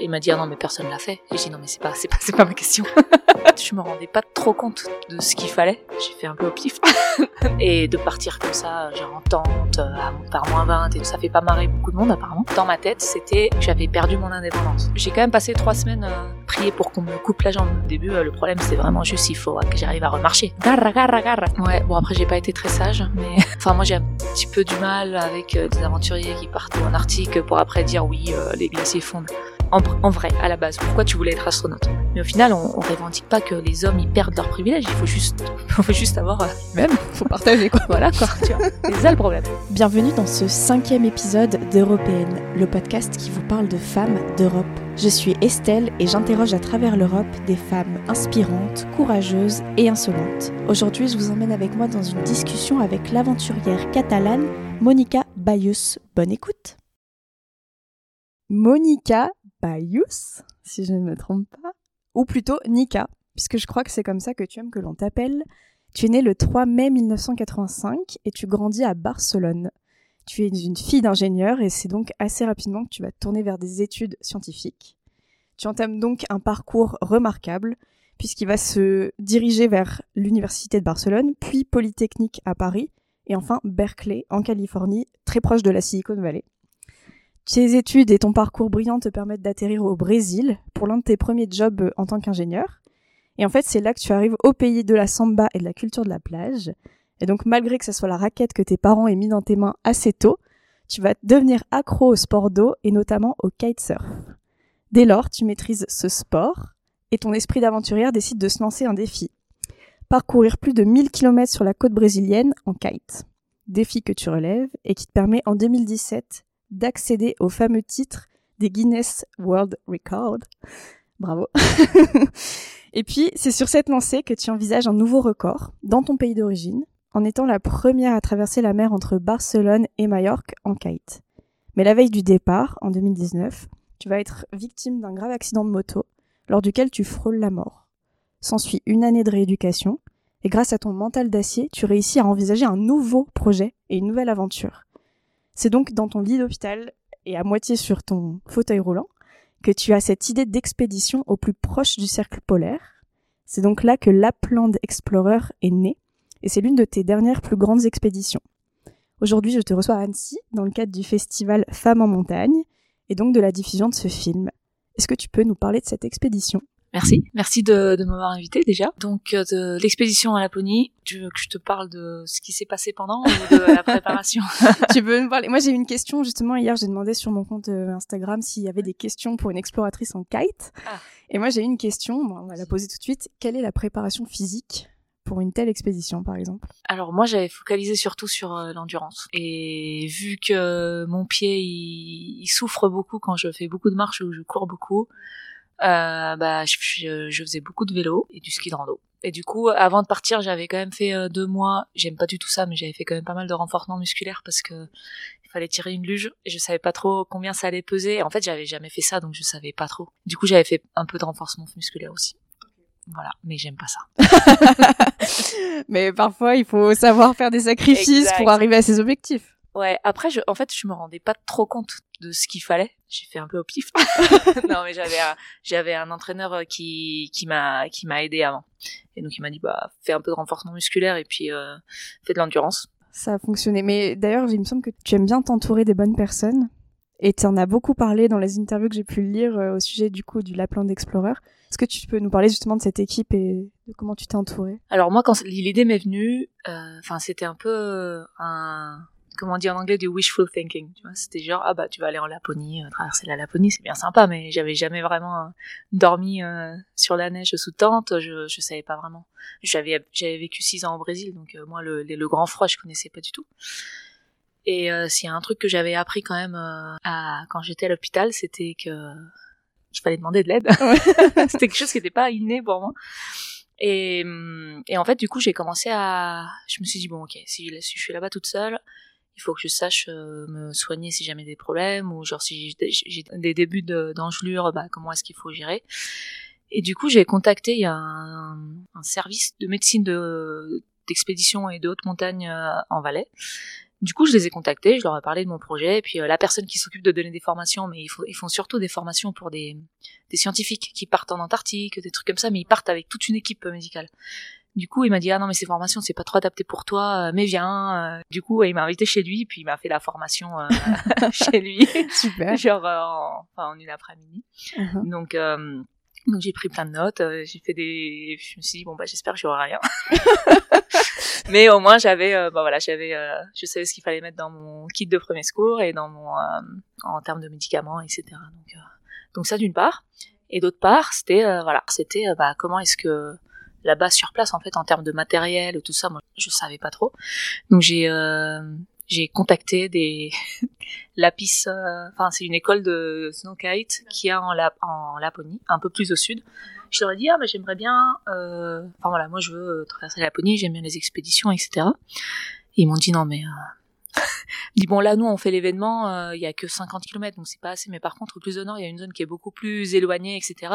Il m'a dit ah non mais personne l'a fait. Et j'ai dit non mais c'est pas c'est pas c'est pas ma question. je me rendais pas trop compte de ce qu'il fallait. J'ai fait un peu au pif et de partir comme ça genre en tente à par moins 20 et ça fait pas marrer beaucoup de monde apparemment. Dans ma tête c'était que j'avais perdu mon indépendance. J'ai quand même passé trois semaines à prier pour qu'on me coupe la jambe. Au début euh, le problème c'est vraiment juste il faut que j'arrive à remarcher. Garra garra garra. Ouais bon après j'ai pas été très sage mais enfin moi j'ai un petit peu du mal avec euh, des aventuriers qui partent en Arctique pour après dire oui euh, les glaciers fondent en, vrai, à la base, pourquoi tu voulais être astronaute? Mais au final, on, on revendique pas que les hommes ils perdent leurs privilèges. Il faut juste, faut juste avoir euh, même, faut partager quoi. voilà quoi. Tu vois, c'est ça le problème. Bienvenue dans ce cinquième épisode d'Européenne, le podcast qui vous parle de femmes d'Europe. Je suis Estelle et j'interroge à travers l'Europe des femmes inspirantes, courageuses et insolentes. Aujourd'hui, je vous emmène avec moi dans une discussion avec l'aventurière catalane Monica Bayus. Bonne écoute. Monica Bayus, si je ne me trompe pas, ou plutôt Nika, puisque je crois que c'est comme ça que tu aimes que l'on t'appelle. Tu es née le 3 mai 1985 et tu grandis à Barcelone. Tu es une fille d'ingénieur et c'est donc assez rapidement que tu vas te tourner vers des études scientifiques. Tu entames donc un parcours remarquable puisqu'il va se diriger vers l'Université de Barcelone, puis Polytechnique à Paris et enfin Berkeley en Californie, très proche de la Silicon Valley. Tes études et ton parcours brillant te permettent d'atterrir au Brésil pour l'un de tes premiers jobs euh, en tant qu'ingénieur. Et en fait, c'est là que tu arrives au pays de la samba et de la culture de la plage. Et donc, malgré que ce soit la raquette que tes parents aient mis dans tes mains assez tôt, tu vas devenir accro au sport d'eau et notamment au kitesurf. Dès lors, tu maîtrises ce sport et ton esprit d'aventurière décide de se lancer un défi. Parcourir plus de 1000 km sur la côte brésilienne en kite. Défi que tu relèves et qui te permet en 2017 d'accéder au fameux titre des Guinness World Record. Bravo. et puis, c'est sur cette lancée que tu envisages un nouveau record dans ton pays d'origine, en étant la première à traverser la mer entre Barcelone et Majorque en kite. Mais la veille du départ, en 2019, tu vas être victime d'un grave accident de moto, lors duquel tu frôles la mort. S'ensuit une année de rééducation, et grâce à ton mental d'acier, tu réussis à envisager un nouveau projet et une nouvelle aventure. C'est donc dans ton lit d'hôpital et à moitié sur ton fauteuil roulant que tu as cette idée d'expédition au plus proche du cercle polaire. C'est donc là que Lapland Explorer est né et c'est l'une de tes dernières plus grandes expéditions. Aujourd'hui, je te reçois à Annecy dans le cadre du festival Femmes en montagne et donc de la diffusion de ce film. Est-ce que tu peux nous parler de cette expédition? Merci, merci de, de m'avoir invité déjà. Donc euh, de l'expédition à Laponie, tu veux que je te parle de ce qui s'est passé pendant ou de la préparation? Tu veux me parler? Moi j'ai eu une question justement hier, j'ai demandé sur mon compte euh, Instagram s'il y avait des questions pour une exploratrice en kite. Ah. Et moi j'ai eu une question, on va la poser tout de suite. Quelle est la préparation physique pour une telle expédition, par exemple? Alors moi, j'avais focalisé surtout sur euh, l'endurance. Et vu que mon pied, il, il, souffre beaucoup quand je fais beaucoup de marches ou je cours beaucoup, euh, bah, je, je, faisais beaucoup de vélo et du ski de rando. Et du coup, avant de partir, j'avais quand même fait euh, deux mois. J'aime pas du tout ça, mais j'avais fait quand même pas mal de renforcement musculaire parce que il fallait tirer une luge et je savais pas trop combien ça allait peser. En fait, j'avais jamais fait ça, donc je savais pas trop. Du coup, j'avais fait un peu de renforcement musculaire aussi. Voilà, mais j'aime pas ça. mais parfois, il faut savoir faire des sacrifices pour arriver à ses objectifs. Ouais, après, je, en fait, je me rendais pas trop compte de ce qu'il fallait. J'ai fait un peu au pif. non, mais j'avais un, j'avais un entraîneur euh, qui, qui m'a, qui m'a aidé avant. Et donc, il m'a dit, bah, fais un peu de renforcement musculaire et puis, euh, fais de l'endurance. Ça a fonctionné. Mais d'ailleurs, il me semble que tu aimes bien t'entourer des bonnes personnes. Et tu en as beaucoup parlé dans les interviews que j'ai pu lire euh, au sujet du coup du Lapland Explorer. Est-ce que tu peux nous parler justement de cette équipe et de comment tu t'es entouré Alors moi, quand l'idée m'est venue, enfin c'était un peu un, comment dire en anglais du wishful thinking. Tu vois c'était genre ah bah tu vas aller en Laponie euh, traverser la Laponie c'est bien sympa mais j'avais jamais vraiment euh, dormi euh, sur la neige sous tente je je savais pas vraiment. J'avais j'avais vécu six ans au Brésil donc moi le, le grand froid je connaissais pas du tout. Et s'il y a un truc que j'avais appris quand même à quand j'étais à l'hôpital c'était que il fallait demander de l'aide. C'était quelque chose qui n'était pas inné pour moi. Et, et en fait, du coup, j'ai commencé à, je me suis dit bon, ok, si, si je suis là-bas toute seule, il faut que je sache euh, me soigner si jamais des problèmes ou genre si j'ai des débuts d'engelure, bah, comment est-ce qu'il faut gérer. Et du coup, j'ai contacté il y a un, service de médecine de d'expédition et de haute montagne euh, en Valais. Du coup, je les ai contactés, je leur ai parlé de mon projet, et puis euh, la personne qui s'occupe de donner des formations, mais ils, font, surtout des formations pour des scientifiques qui partent en Antarctique, des trucs comme ça, mais ils partent avec toute une équipe médicale. Du coup, il m'a dit ah non mais ces formations c'est pas trop adapté pour toi, euh, mais viens. Euh. Du coup, il m'a invité chez lui, puis il m'a fait la formation euh, chez lui, Super. genre en, enfin, en une après-midi. Mhm. Donc donc j'ai pris plein de notes, j'ai fait des, je me suis dit bon bah j'espère que j'aurai rien, mais au moins j'avais, bah voilà j'avais, je savais ce qu'il fallait mettre dans mon kit de premier secours et dans mon en termes de médicaments etc. Donc donc ça d'une part et d'autre part c'était voilà c'était bah comment est-ce que là-bas sur place en fait en termes de matériel tout ça moi je savais pas trop. Donc j'ai euh, j'ai contacté des Lapis euh, enfin c'est une école de snowkite qui a en, en Laponie un peu plus au sud. Je leur ai dit ah mais j'aimerais bien euh... enfin voilà moi je veux traverser la Laponie j'aime bien les expéditions etc et ils m'ont dit non mais dit bon là nous on fait l'événement, euh, il y a que 50 km donc c'est pas assez mais par contre au plus au nord il y a une zone qui est beaucoup plus éloignée etc.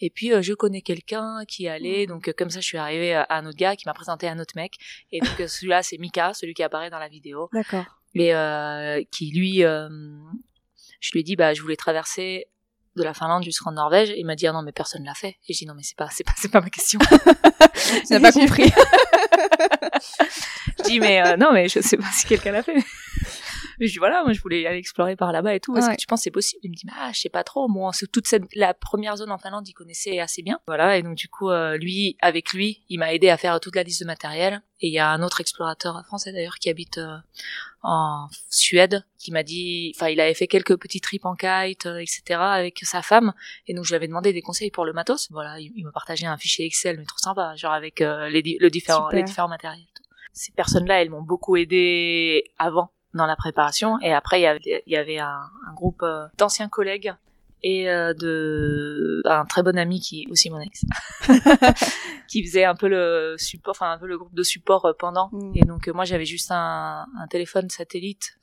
Et puis euh, je connais quelqu'un qui allait donc euh, comme ça je suis arrivée à un autre gars qui m'a présenté un autre mec et donc celui-là c'est Mika celui qui apparaît dans la vidéo D'accord. et qui lui je lui ai dit bah je voulais traverser de la Finlande jusqu'en Norvège et il m'a dit ah non mais personne l'a fait et j'ai dit non mais c'est pas c'est pas c'est pas ma question Tu n'as pas compris. je dis mais euh, non mais je sais pas si quelqu'un l'a fait. Mais je dis voilà moi je voulais aller explorer par là-bas et tout. Est-ce Ouais. que tu penses que c'est possible? Il me dit ah je sais pas trop. Moi c'est toute cette la première zone en Finlande il connaissait assez bien. Voilà et donc du coup euh, lui avec lui il m'a aidé à faire toute la liste de matériel. Et il y a un autre explorateur français d'ailleurs qui habite euh, en Suède qui m'a dit enfin il avait fait quelques petits trips en kite euh, etc avec sa femme. Et donc je lui avais demandé des conseils pour le matos. Voilà il, il m'a partagé un fichier Excel mais trop sympa genre avec euh, les, le différent, les différents matériels. Ces personnes-là elles m'ont beaucoup aidé avant dans la préparation. Et après il y avait, un, un groupe euh, d'anciens collègues et euh, de un très bon ami qui est aussi mon ex qui faisait un peu le support enfin un peu le groupe de support euh, pendant. Mm. et donc moi j'avais juste un, un téléphone satellite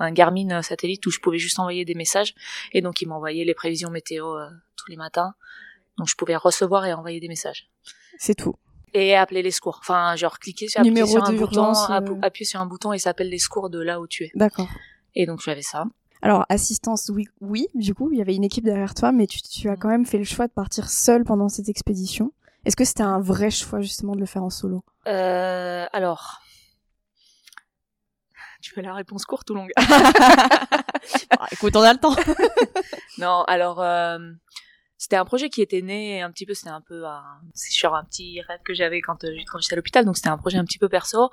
un Garmin satellite où je pouvais juste envoyer des messages. Et donc il m'envoyait les prévisions météo euh, tous les matins. Donc je pouvais recevoir et envoyer des messages. C'est tout. Et appeler les secours enfin genre cliquer sur, appuyer sur un bouton euh. appuyer sur un bouton et ça appelle les secours de là où tu es D'accord. et donc j'avais ça Alors, assistance, oui, oui, du coup, il y avait une équipe derrière toi, mais tu, tu as Mm. quand même fait le choix de partir seul pendant cette expédition. Est-ce que c'était un vrai choix, justement, de le faire en solo? Euh, alors. Tu veux la réponse courte ou longue? Ah, Écoute, on a le temps. Non, alors euh, c'était un projet qui était né un petit peu, c'était un peu un, c'est sur un petit rêve que j'avais quand, euh, quand j'étais à l'hôpital, donc c'était un projet un petit peu perso.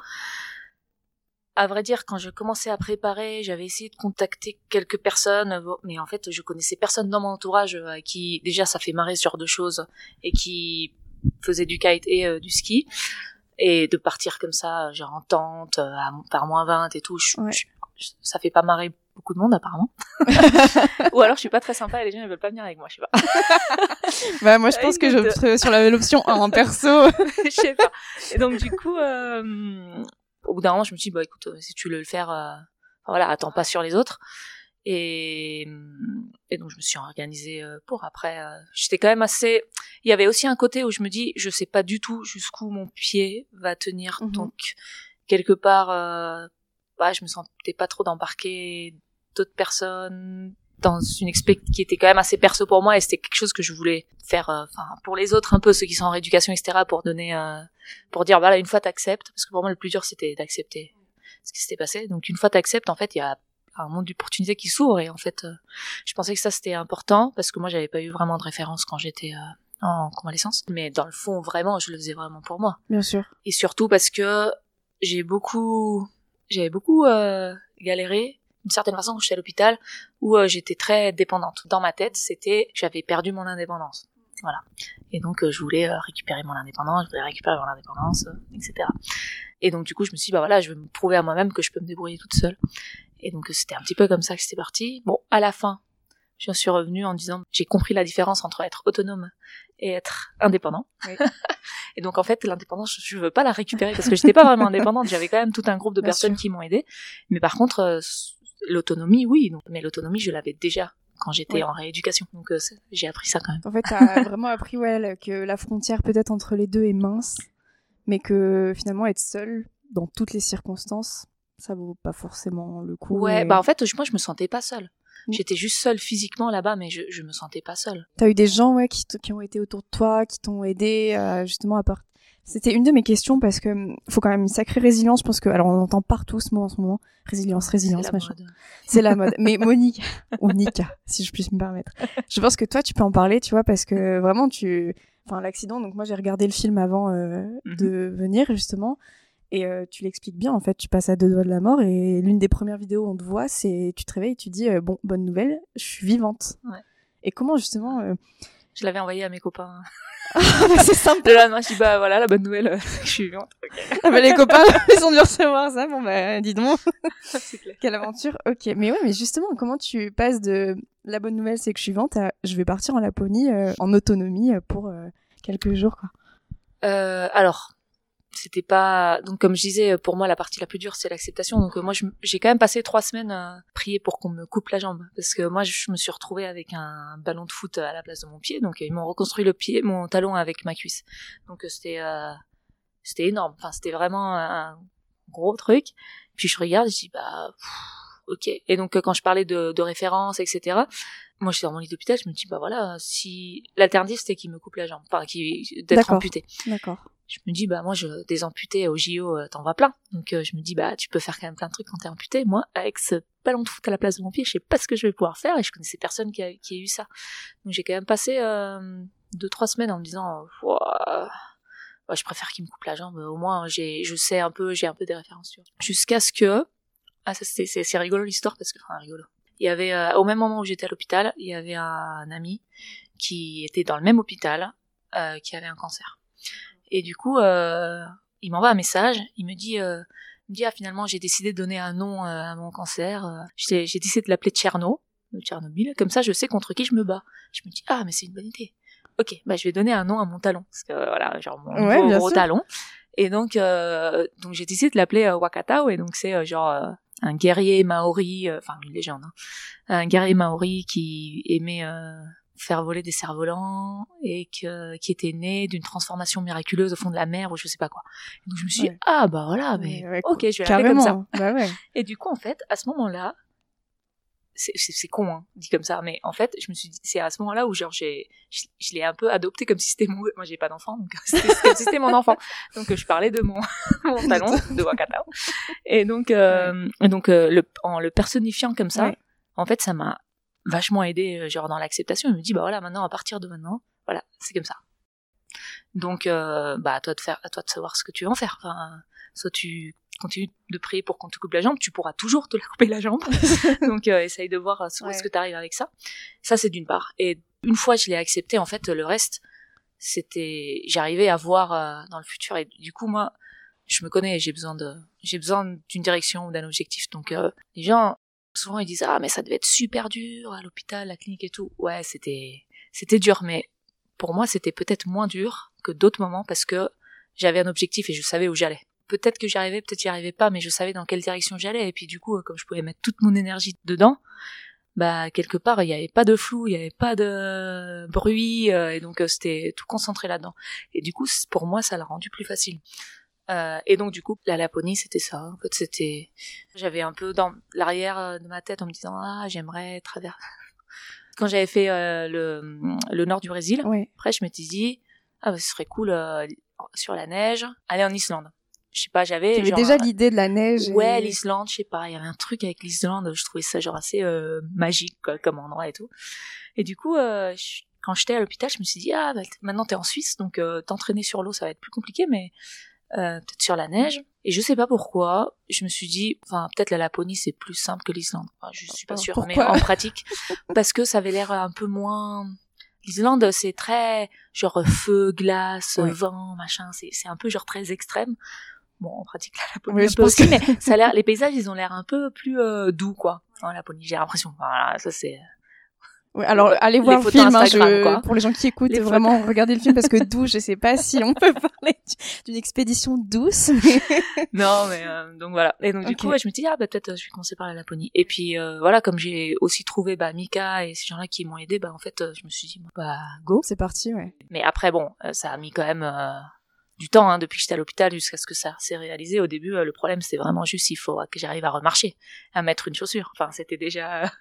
À vrai dire, quand je commençais à préparer, j'avais essayé de contacter quelques personnes, mais en fait, je connaissais personne dans mon entourage euh, qui déjà ça fait marrer ce genre de choses et qui faisait du kite et euh, du ski. Et de partir comme ça, genre en tente, euh, à, par moins 20 et tout, je- Ouais. je- ça fait pas marrer beaucoup de monde apparemment. Ou alors je suis pas très sympa et les gens ne veulent pas venir avec moi, je sais pas. bah, moi, je pense que de- j'opterais sur la- l'option 1 en perso. je sais pas. Et donc du coup, euh, au bout d'un moment, je me suis dit, bah écoute, euh, si tu veux le faire, euh, voilà, attends pas sur les autres. Et, et donc je me suis organisée pour. Après, j'étais quand même assez. Il y avait aussi un côté où je me dis, je sais pas du tout jusqu'où mon pied va tenir. Mhm. Donc quelque part, euh, bah, je me sentais pas trop d'embarquer d'autres personnes dans une expé qui était quand même assez perso pour moi et c'était quelque chose que je voulais faire euh, enfin pour les autres un peu ceux qui sont en rééducation etc pour donner euh, pour dire voilà une fois t'acceptes parce que pour moi le plus dur c'était d'accepter ce qui s'était passé. Donc une fois t'acceptes en fait il y a un monde d'opportunités qui s'ouvre et en fait euh, je pensais que ça c'était important parce que moi j'avais pas eu vraiment de référence quand j'étais en convalescence. Mais dans le fond vraiment je le faisais vraiment pour moi. Bien sûr. et surtout parce que j'ai beaucoup j'avais beaucoup galéré d'une certaine façon quand j'étais à l'hôpital où euh, j'étais très dépendante. Dans ma tête c'était j'avais perdu mon indépendance. Voilà. Et donc euh, je voulais euh, récupérer mon indépendance je voulais récupérer mon indépendance etc et donc du coup je me suis dit bah voilà je vais me prouver à moi-même que je peux me débrouiller toute seule. Et donc c'était un petit peu comme ça que c'était parti. Bon à la fin j'en suis revenue en disant j'ai compris la différence entre être autonome et être indépendant. Oui. et donc en fait l'indépendance je veux pas la récupérer parce que j'étais pas vraiment indépendante. J'avais quand même tout un groupe de Bien personnes sûr. qui m'ont aidé mais par contre l'autonomie oui donc, mais l'autonomie je l'avais déjà quand j'étais Ouais. en rééducation donc euh, j'ai appris ça quand même En fait, t'as vraiment appris ouais, que la frontière peut-être entre les deux est mince, mais que finalement être seul dans toutes les circonstances, ça vaut pas forcément le coup. Ouais, et- bah en fait, moi je me sentais pas seule. Mm. J'étais juste seule physiquement là-bas, mais je, je me sentais pas seule. T'as eu des gens ouais, qui, qui ont été autour de toi, qui t'ont aidé euh, justement à part. C'était une de mes questions parce que hum, faut quand même une sacrée résilience. Je pense que alors on entend partout ce mot en ce moment, résilience, résilience, machin. C'est la mode. Mais Monique ou Nika, si je puis me permettre. Je pense que toi tu peux en parler, tu vois, parce que vraiment tu, enfin l'accident. Donc moi j'ai regardé le film avant euh, Mhm. de venir justement. Et euh, tu l'expliques bien, en fait, tu passes à deux doigts de la mort et l'une des premières vidéos où on te voit, c'est tu te réveilles et tu dis euh, bon, bonne nouvelle, je suis vivante. Ouais. Et comment justement euh, Je l'avais envoyé à mes copains. C'est simple. Le lendemain, je dis bah voilà la bonne nouvelle, euh, je suis vivante. Ok. Ah bah, les copains, ils ont dû recevoir ça. Bon bah, dis donc, C'est clair. quelle aventure. Ok, mais ouais, mais justement, comment tu passes de la bonne nouvelle, c'est que je suis vivante à je vais partir en Laponie euh, en autonomie euh, pour euh, quelques jours, quoi. Euh, alors, c'était pas donc comme je disais, pour moi la partie la plus dure c'est l'acceptation. Donc euh, moi j'ai quand même passé trois semaines à prier pour qu'on me coupe la jambe parce que moi je me suis retrouvée avec un ballon de foot à la place de mon pied. Donc ils m'ont reconstruit le pied, mon talon avec ma cuisse. Donc euh, c'était euh, c'était énorme. Enfin c'était vraiment un gros truc. Puis je regarde, je dis bah pff, ok. Et donc euh, quand je parlais de, de références etc. Moi, j'étais dans mon lit d'hôpital, je me dis, bah voilà, si l'alternative c'était qu'il me coupe la jambe, enfin, qui d'être amputé D'accord. Je me dis bah moi je des amputés au JO euh, t'en vois plein. Donc euh, je me dis bah tu peux faire quand même plein de trucs quand t'es amputé. Moi avec ce ballon de foot à la place de mon pied je sais pas ce que je vais pouvoir faire et je connaissais personne qui a, qui a eu ça. Donc j'ai quand même passé euh, deux trois semaines en me disant Ouah, ouais, je préfère qu'il me coupe la jambe. Au moins j'ai je sais un peu j'ai un peu des références jusqu'à ce que ah ça c'est c'est rigolo l'histoire parce que enfin rigolo. Il y avait euh, au même moment où j'étais à l'hôpital il y avait un ami qui était dans le même hôpital euh, qui avait un cancer et du coup, euh, il m'envoie un message. Il me dit, euh, il me dit ah, finalement, j'ai décidé de donner un nom euh, à mon cancer. Euh, J'ai décidé de l'appeler Tcherno, de Tchernobyl. Comme ça, je sais contre qui je me bats. Je me dis ah, mais c'est une bonne idée. Ok, bah je vais donner un nom à mon talon parce que voilà, genre mon Ouais, gros talon. Et donc, euh, donc j'ai décidé de l'appeler euh, Wakatao. Et donc c'est euh, genre un guerrier maori, enfin une légende, hein. un guerrier maori qui aimait euh, faire voler des cerfs-volants et que, qui était né d'une transformation miraculeuse au fond de la mer ou je sais pas quoi. Et donc je me suis dit, Ouais. ah bah voilà, mais Ouais, ouais, ok, je vais l'appeler comme Carrément. ça. Bah. Et du coup, en fait, à ce moment-là, c'est- c'est c'est con, hein, dit comme ça, mais en fait, je me suis dit, c'est à ce moment-là où genre j'ai, je, je l'ai un peu adopté comme si c'était mon, moi j'ai pas d'enfant, donc comme si c'était mon enfant. Donc je parlais de mon, mon talon de Wakata. Et donc, euh, et donc euh, le, en le personnifiant comme ça, en fait, ça m'a vachement aidé, euh, genre dans l'acceptation. Je me dis, bah voilà, maintenant, à partir de maintenant, voilà, c'est comme ça. Donc, euh, bah à toi de faire, à toi de savoir ce que tu veux en faire. Enfin, soit tu continues de prier pour qu'on te coupe la jambe, tu pourras toujours te la couper la jambe. Donc, euh, essaye de voir Ouais. ce que tu arrives avec ça. Ça, c'est d'une part. Et une fois je l'ai accepté, en fait, le reste, c'était, j'arrivais à voir euh, dans le futur. Et du coup, moi, je me connais, j'ai besoin de, j'ai besoin d'une direction ou d'un objectif. Donc, euh, les gens, souvent, ils disent, ah, mais ça devait être super dur à l'hôpital, la clinique et tout. Ouais, c'était, c'était dur, mais pour moi, c'était peut-être moins dur que d'autres moments parce que j'avais un objectif et je savais où j'allais. Peut-être que j'y arrivais, peut-être j'y arrivais pas, mais je savais dans quelle direction j'allais. Et puis du coup, comme je pouvais mettre toute mon énergie dedans, bah quelque part, il n'y avait pas de flou, il n'y avait pas de bruit, euh, et donc euh, c'était tout concentré là-dedans. Et du coup, pour moi, ça l'a rendu plus facile. Euh, et donc du coup, la Laponie, c'était ça. En fait, c'était, j'avais un peu dans l'arrière euh, de ma tête en me disant ah j'aimerais traverser. Quand j'avais fait euh, le le nord du Brésil, après, je m'étais dit, ah, bah, ce serait cool euh, sur la neige, aller en Islande. Je sais pas, j'avais. Genre, déjà l'idée de la neige. et- Ouais, l'Islande, je sais pas, il y avait un truc avec l'Islande, je trouvais ça genre assez magique quoi, comme endroit et tout. Et du coup, je- quand j'étais à l'hôpital, je me suis dit, ah, bah, maintenant t'es en Suisse, donc euh, t'entraîner sur l'eau, ça va être plus compliqué, mais euh, peut-être sur la neige. Et je sais pas pourquoi, je me suis dit, enfin, peut-être la Laponie, c'est plus simple que l'Islande. Enfin, je suis pas sûre, mais en pratique, parce que ça avait l'air un peu moins... L'Islande, c'est très genre feu, glace, Ouais. vent, machin. C'est c'est un peu genre très extrême. Bon, en pratique, la Laponie Oui, un peu aussi, que- mais ça a l'air, les paysages, ils ont l'air un peu plus euh, doux, quoi. En Laponie, j'ai l'impression. Voilà, ça c'est. Ouais, alors allez voir le film hein, je- pour les gens qui écoutent Les vraiment regardez le film parce que d'où je sais pas si on peut parler d'une expédition douce Non, mais euh, donc voilà. Et donc du coup, ouais, je me dis ah bah peut-être euh, je vais commencer par la Laponie. Et puis euh, voilà, comme j'ai aussi trouvé bah Mika et ces gens-là qui m'ont aidé, bah en fait, euh, je me suis dit bah go. c'est parti ouais Mais après bon, euh, ça a mis quand même euh, du temps hein, depuis que j'étais à l'hôpital jusqu'à ce que ça s'est réalisé. Au début, euh, le problème c'était vraiment juste il faut que j'arrive à remarcher, à mettre une chaussure. Enfin, c'était déjà.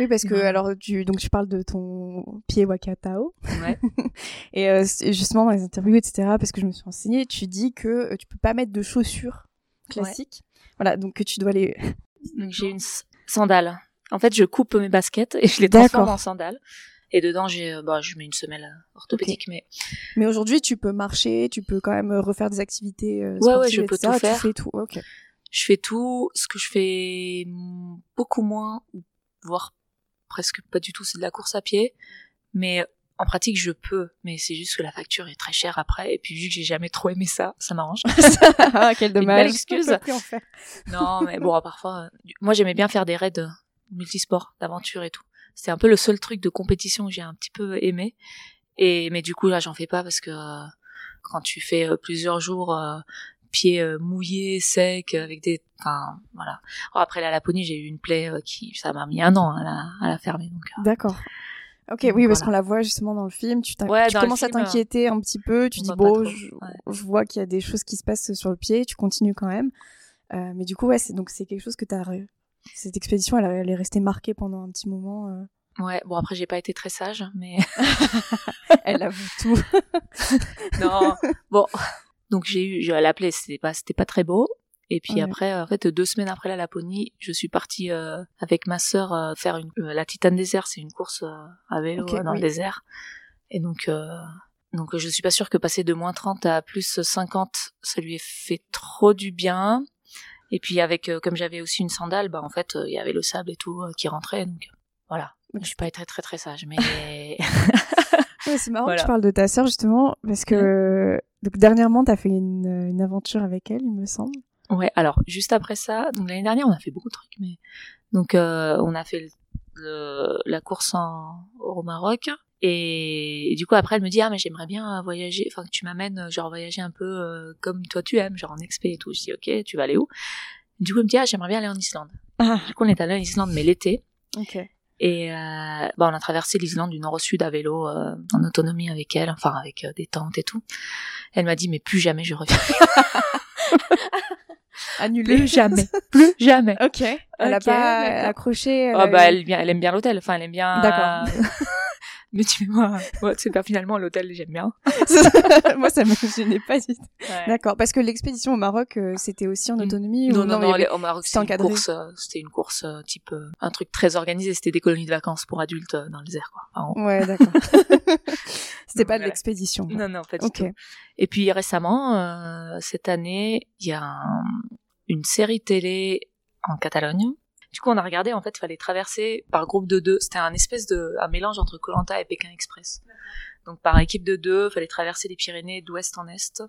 oui, parce que alors tu donc tu parles de ton pied wakatao. Ouais. et euh, justement dans les interviews etc. Parce que je me suis renseignée, tu dis que tu peux pas mettre de chaussures classiques. Voilà, donc que tu dois les. donc j'ai une sandale. En fait, je coupe mes baskets et je les transforme en sandales. Et dedans, j'ai, euh, bah, je mets une semelle euh, orthopédique, mais. Mais aujourd'hui, tu peux marcher, tu peux quand même euh, refaire des activités. Euh, ouais, ouais, je peux tout faire. Tu fais tout. Je fais tout. Ce que je fais beaucoup moins, voire presque pas du tout, c'est de la course à pied. Mais en pratique, je peux, mais c'est juste que la facture est très chère après. Et puis vu que j'ai jamais trop aimé ça, ça m'arrange. ah, quel dommage. Une excuse. non, mais bon, parfois, moi j'aimais bien faire des raids multisports, d'aventure et tout. C'est un peu le seul truc de compétition que j'ai un petit peu aimé. Et mais du coup là, j'en fais pas parce que euh, quand tu fais euh, plusieurs jours euh, pieds mouillés, secs, avec des, enfin voilà. après la Laponie, j'ai eu une plaie qui, ça m'a mis un an à la, à la fermer. Donc. D'accord. Ok, oui, parce qu'on la voit justement dans le film. Tu, tu commences à t'inquiéter un petit peu. Tu dis bon, je, je, vois qu'il y a des choses qui se passent sur le pied. Tu continues quand même. Euh, mais du coup, ouais, c'est donc c'est quelque chose que tu as cette expédition, elle, elle, est restée marquée pendant un petit moment. Euh. Ouais, bon après j'ai pas été très sage, mais elle avoue tout. non, bon, donc j'ai eu, je l'appeler, c'était pas, c'était pas très beau. Et puis après, en fait, deux semaines après la Laponie, je suis partie euh, avec ma sœur euh, faire une, la Titan Désert, c'est une course à vélo dans le désert. Et donc, donc je suis pas sûre que passer de moins 30 à plus 50, ça lui ait fait trop du bien. Et puis avec, euh, comme j'avais aussi une sandale, bah en fait, euh, il y avait le sable et tout euh, qui rentrait, donc voilà. Je suis pas très très très sage, mais. c'est marrant que tu parles de ta sœur justement parce que donc dernièrement t'as fait une, une aventure avec elle, il me semble. Ouais, alors juste après ça, donc l'année dernière on a fait beaucoup de trucs, mais donc on a fait le, la course en, au Maroc et, du coup après elle me dit ah mais j'aimerais bien voyager, enfin que tu m'amènes genre voyager un peu euh, comme toi tu aimes, genre en expé et tout. Je dis ok, tu vas aller où? Du coup elle me dit ah j'aimerais bien aller en Islande. Ah. Du coup on est allé en Islande mais l'été. Ok. Et euh, bah on a traversé l'Islande du nord au sud à vélo euh, en autonomie avec elle, enfin avec euh, des tentes et tout. Elle m'a dit mais plus jamais je reviens. Annulé. Plus jamais. Plus jamais. Ok. Elle a pas accroché. oh, bah elle, elle aime bien l'hôtel. Enfin elle aime bien. D'accord mais tu moi ouais, c'est pas finalement l'hôtel j'aime bien. Moi ça me gênait pas du d'accord. Parce que l'expédition au Maroc euh, c'était aussi en mm. autonomie non ou non, non, non au Maroc c'était une course euh, c'était une course euh, type un truc très organisé. C'était des colonies de vacances pour adultes dans les airs quoi ouais d'accord. C'était pas de l'expédition non non pas du tout. Et puis récemment cette année il y a une série télé en Catalogne du coup, on a regardé, en fait, il fallait traverser par groupe de deux. C'était un espèce de, un mélange entre Colanta et Pékin Express. Donc, par équipe de deux, il fallait traverser les Pyrénées d'ouest en est.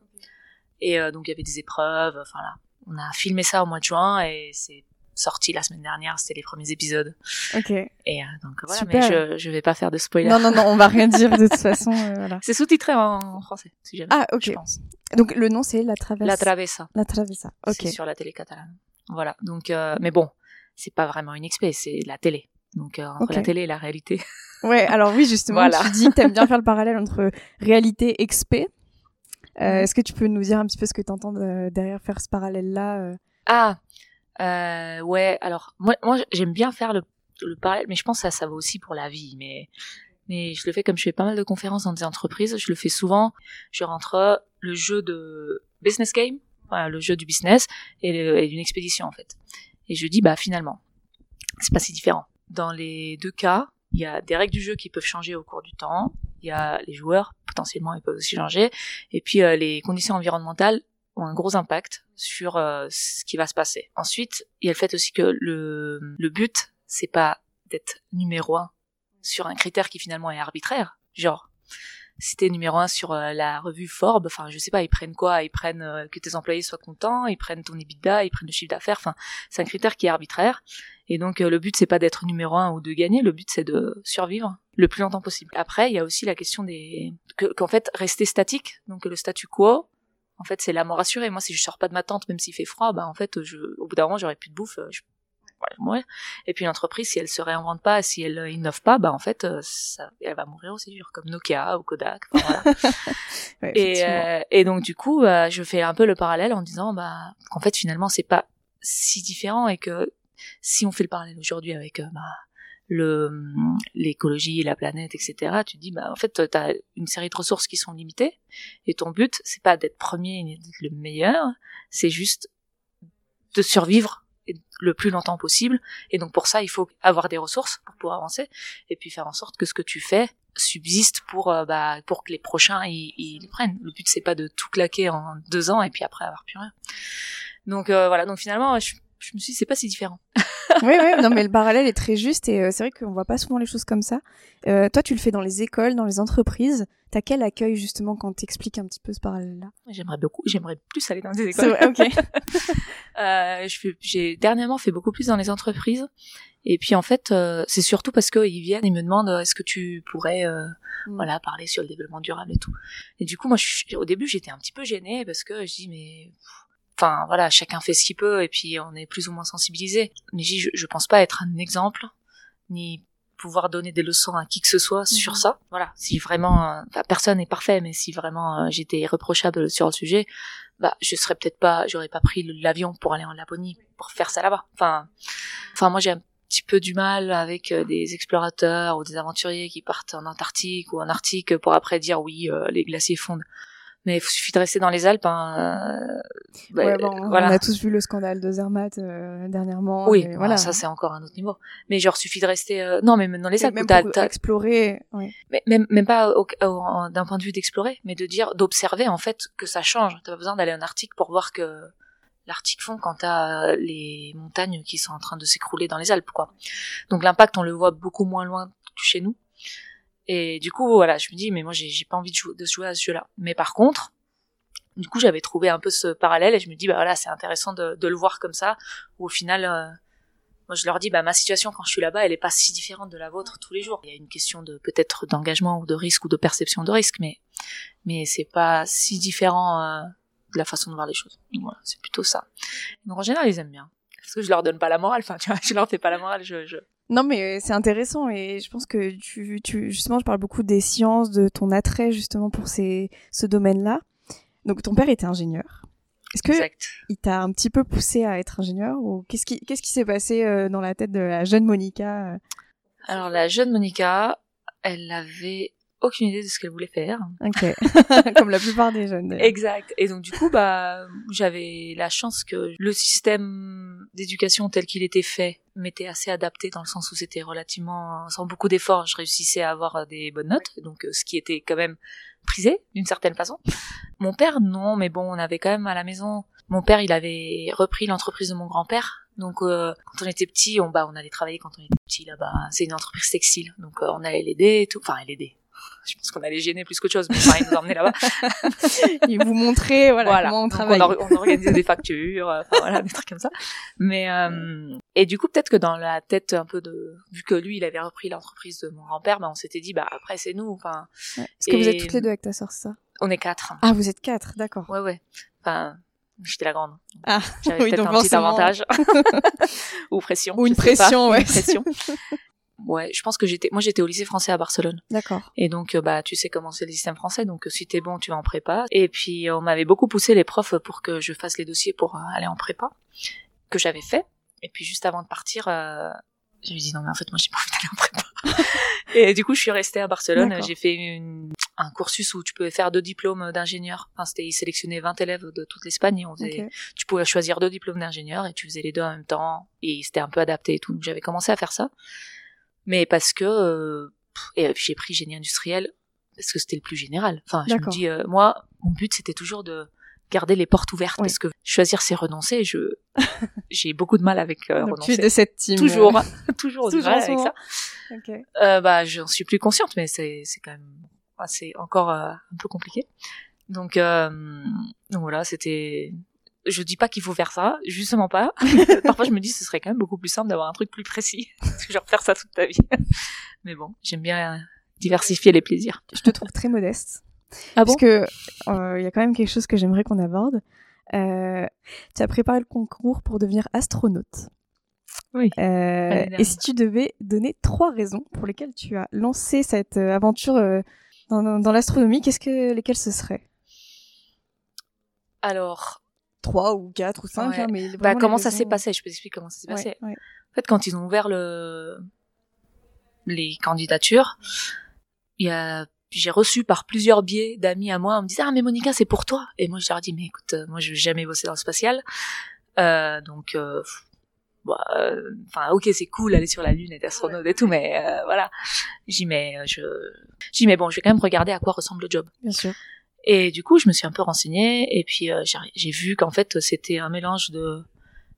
Et euh, donc, il y avait des épreuves. Enfin, là, on a filmé ça au mois de juin et c'est sorti la semaine dernière, c'était les premiers épisodes. Ok. Et euh, donc voilà, mais je, je vais pas faire de spoiler. Non, non, non, on va rien dire de toute façon. Euh, voilà. C'est sous-titré en, français, si jamais. Ah, ok. Je pense. Donc le nom c'est La Travessa. La Travessa. La Travessa. Ok. C'est sur la télé catalane. Voilà. Donc, euh, mais bon, c'est pas vraiment une expé, c'est la télé. Donc euh, entre la télé et la réalité. Ouais, alors oui, justement, tu dis que t'aimes bien faire le parallèle entre réalité et expé. Euh, mhm. Est-ce que tu peux nous dire un petit peu ce que tu entends derrière faire ce parallèle-là euh? Ah, euh, ouais. Alors moi, moi, j'aime bien faire le, le parallèle, mais je pense que ça, ça vaut aussi pour la vie. Mais, mais je le fais comme je fais pas mal de conférences dans des entreprises. Je le fais souvent. Je rentre le jeu de business game, voilà, le jeu du business et, et d'une expédition en fait. Et je dis, bah finalement, c'est pas si différent. Dans les deux cas, il y a des règles du jeu qui peuvent changer au cours du temps. Il y a les joueurs, potentiellement, ils peuvent aussi changer. Et puis, euh, les conditions environnementales ont un gros impact sur euh, ce qui va se passer. Ensuite, il y a le fait aussi que le, le but, c'est pas d'être numéro un sur un critère qui finalement est arbitraire. Genre, c'était numéro un sur euh, la revue Forbes. Enfin, je sais pas, ils prennent quoi? Ils prennent euh, que tes employés soient contents, ils prennent ton EBITDA, ils prennent le chiffre d'affaires. Enfin, c'est un critère qui est arbitraire. Et donc, euh, le but c'est pas d'être numéro un ou de gagner. Le but c'est de survivre le plus longtemps possible. Après, il y a aussi la question des qu'en fait rester statique. Donc le statu quo. En fait, c'est la mort assurée. Moi, si je sors pas de ma tente, même s'il fait froid, bah en fait, je, au bout d'un moment, j'aurai plus de bouffe. Voilà, mourir. Et puis l'entreprise, si elle se réinvente pas, si elle euh, innove pas, bah en fait, euh, ça, elle va mourir aussi, genre comme Nokia ou Kodak. Enfin, voilà. Ouais, et, effectivement. euh, et donc du coup, bah, je fais un peu le parallèle en disant bah qu'en fait finalement c'est pas si différent et que si on fait le parallèle aujourd'hui avec bah, le l'écologie, la planète, etc. Tu te dis bah en fait t'as une série de ressources qui sont limitées et ton but c'est pas d'être premier ni d'être le meilleur, c'est juste de survivre le plus longtemps possible. Et donc pour ça il faut avoir des ressources pour pouvoir avancer et puis faire en sorte que ce que tu fais subsiste pour euh, bah pour que les prochains ils, ils prennent. Le but c'est pas de tout claquer en deux ans et puis après avoir plus rien. Donc euh, voilà. Donc finalement je, je me suis dit c'est pas si différent oui, oui, non, mais le parallèle est très juste et euh, c'est vrai qu'on voit pas souvent les choses comme ça. Euh, toi, tu le fais dans les écoles, dans les entreprises. T'as quel accueil justement quand t'expliques un petit peu ce parallèle-là? J'aimerais beaucoup j'aimerais plus aller dans des C'est écoles vrai, ok. Euh, j'ai dernièrement fait beaucoup plus dans les entreprises et puis en fait euh, c'est surtout parce qu'ils viennent ils me demandent euh, est-ce que tu pourrais euh, Mm. voilà parler sur le développement durable et tout et du coup moi je, au début j'étais un petit peu gênée parce que je dis mais enfin voilà chacun fait ce qu'il peut et puis on est plus ou moins sensibilisé. Mais je, je, pense pas être un exemple ni pouvoir donner des leçons à qui que ce soit sur Mhm. ça. Voilà si vraiment euh, personne n'est parfait mais si vraiment euh, j'étais irréprochable sur le sujet bah je serais peut-être pas j'aurais pas pris l'avion pour aller en Laponie pour faire ça là-bas. Enfin enfin moi j'ai un petit peu du mal avec euh, des explorateurs ou des aventuriers qui partent en Antarctique ou en Arctique pour après dire oui euh, les glaciers fondent mais il suffit de rester dans les Alpes hein, euh, bah, Ouais, bon, voilà On a tous vu le scandale de Zermatt euh, dernièrement. oui voilà. ça c'est encore un autre niveau mais genre suffit de rester euh, non mais même dans les Alpes même t'as- pour t'as- explorer. Ouais. mais même même pas au- au- en- d'un point de vue d'explorer mais de dire d'observer en fait que ça change t'as pas besoin d'aller en Arctique pour voir que l'Arctique fond quand t'as les montagnes qui sont en train de s'écrouler dans les Alpes quoi donc l'impact on le voit beaucoup moins loin que chez nous et du coup voilà je me dis mais moi j'ai pas envie de jouer, à ce jeu là mais par contre du coup j'avais trouvé un peu ce parallèle et je me dis bah voilà c'est intéressant de, le voir comme ça. Où au final euh, moi je leur dis bah ma situation quand je suis là-bas elle est pas si différente de la vôtre tous les jours. Il y a une question de peut-être d'engagement ou de risque ou de perception de risque mais mais c'est pas si différent euh, de la façon de voir les choses. Voilà c'est plutôt ça. Donc en général ils aiment bien parce que je leur donne pas la morale enfin tu vois je leur fais pas la morale je, je... Non, mais euh, c'est intéressant et je pense que tu, tu, justement, je parle beaucoup des sciences, de ton attrait justement pour ces, ce domaine-là. Donc, ton père était ingénieur. Est-ce que exact il t'a un petit peu poussé à être ingénieur ou qu'est-ce qui, qu'est-ce qui s'est passé euh, dans la tête de la jeune Monica euh? Alors la jeune Monica elle avait aucune idée de ce qu'elle voulait faire Ok, comme la plupart des jeunes. Exact. Et donc du coup, bah, j'avais la chance que le système d'éducation tel qu'il était fait m'était assez adapté dans le sens où c'était relativement, sans beaucoup d'efforts, je réussissais à avoir des bonnes notes, donc euh, ce qui était quand même prisé d'une certaine façon. Mon père, non, mais bon, on avait quand même à la maison. Mon père, il avait repris l'entreprise de mon grand-père. Donc, euh, quand on était petit, on, bah, on allait travailler quand on était petit là-bas. C'est une entreprise textile, donc euh, on allait l'aider et tout. Enfin, l'aider. Je pense qu'on allait gêner plus qu'autre chose, mais enfin, il nous emmenait là-bas. Il vous montrait voilà, comment on Donc, travaille. on, or- on organisait des factures, euh, enfin, voilà, des trucs comme ça. Mais euh, et du coup, peut-être que dans la tête un peu de, vu que lui, il avait repris l'entreprise de mon grand-père, bah, on s'était dit, bah après c'est nous. Enfin, Ouais. Parce que vous et- êtes toutes les deux avec ta sœur, c'est ça? On est quatre. Ah, vous êtes quatre, d'accord. Ouais, ouais. Enfin, j'étais la grande. Ah, J'avais oui, peut-être donc un petit avantage. Ou pression. Ou une pas. pression, Ou ouais. Une pression. Ouais, je pense que j'étais, moi j'étais au lycée français à Barcelone. D'accord. Et donc, euh, bah, tu sais comment c'est le système français. Donc, euh, si t'es bon, tu vas en prépa. Et puis, on m'avait beaucoup poussé les profs pour que je fasse les dossiers pour euh, aller en prépa, que j'avais fait. Et puis, juste avant de partir, euh, j'avais dit non, mais en fait, moi, j'ai pas envie d'aller en prépa. et du coup, je suis restée à Barcelone. J'ai fait une, un cursus où tu pouvais faire deux diplômes d'ingénieur. Enfin, c'était, ils sélectionnaient 20 élèves de toute l'Espagne et on faisait, tu pouvais choisir deux diplômes d'ingénieur et tu faisais les deux en même temps et c'était un peu adapté et tout. Donc j'avais commencé à faire ça, mais parce que euh, et j'ai pris génie industriel parce que c'était le plus général. Enfin, je me dis euh, moi, mon but c'était toujours de garder les portes ouvertes Oui. parce que choisir c'est renoncer. Je j'ai beaucoup de mal avec euh, Donc, tu es renoncer. de cette team. Toujours, toujours, du Toujours mal avec ça. Ok. Euh, bah, j'en suis plus consciente, mais c'est c'est quand même c'est encore euh, un peu compliqué. Donc euh, donc voilà, c'était. Je dis pas qu'il faut faire ça, justement pas. Parfois, je me dis ce serait quand même beaucoup plus simple d'avoir un truc plus précis, que genre faire ça toute ta vie. mais bon, j'aime bien diversifier les plaisirs. Je te trouve très modeste. Ah Parce que euh, il y a quand même quelque chose que j'aimerais qu'on aborde. Euh, tu as préparé le concours pour devenir astronaute. Oui. Euh, et si tu devais donner trois raisons pour lesquelles tu as lancé cette euh, aventure euh, dans, dans- dans l'astronomie, qu'est-ce que lesquelles ce seraient Alors, Trois ou quatre ou cinq, Ouais. hein, mais bah, comment ça s'est passé? Je peux expliquer comment ça s'est Ouais, passé. ouais. En fait, quand ils ont ouvert le les candidatures, il y a j'ai reçu par plusieurs biais d'amis à moi, on me disait ah mais Monica c'est pour toi et moi je leur dis mais écoute euh, moi je vais jamais bosser dans le spatial Euh, donc euh, bah, euh, enfin ok c'est cool aller sur la lune et être astronaute et tout mais euh, voilà j'y euh, je j'y mais bon je vais quand même regarder à quoi ressemble le job Bien sûr. Et du coup, je me suis un peu renseignée et puis euh, j'ai- vu qu'en fait c'était un mélange de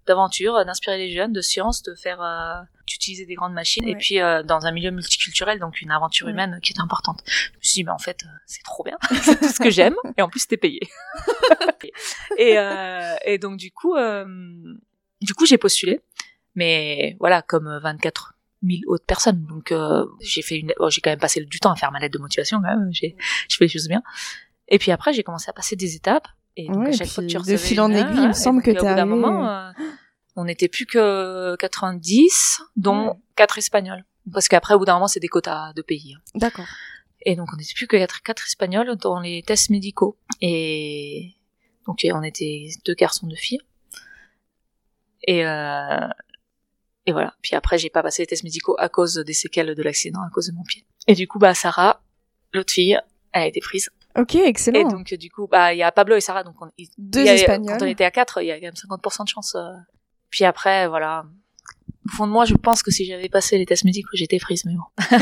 d'aventure, euh, d'inspirer les jeunes, de science, de faire euh, d'utiliser des grandes machines et puis euh, dans un milieu multiculturel, donc une aventure Ouais. humaine qui est importante. Je me suis dit, mais en fait, euh, c'est trop bien, c'est tout ce que j'aime et en plus t'es payé. et euh, et donc du coup, euh, du coup j'ai postulé, mais voilà comme euh, 24 000 autres personnes, donc euh, j'ai fait une, oh, j'ai quand même passé du temps à faire ma lettre de motivation quand même, j'ai je fais les choses bien. Et puis après, j'ai commencé à passer des étapes. Et donc, Ouais, à chaque fois que tu de recevais fil en aiguille, il me semble que d'un arrivé- moment, euh, on n'était plus que 90, dont Ouais. quatre Espagnols. Parce qu'après, au bout d'un moment, c'est des quotas de pays. hein. D'accord. Et donc, on n'était plus que quatre Espagnols dans les tests médicaux. Et donc, on était deux garçons, deux filles. Et, euh, et voilà. Puis après, j'ai pas passé les tests médicaux à cause des séquelles de l'accident, à cause de mon pied. Et du coup, bah, Sarah, l'autre fille, elle a été prise. Ok, excellent. Et donc, du coup, bah, il y a Pablo et Sarah, donc on, Deux a- Espagnols. Quand on était à quatre, il y a quand même 50% de chance. euh. Puis après, voilà. Au fond de moi, je pense que si j'avais passé les tests médicaux, j'étais prise, mais bon.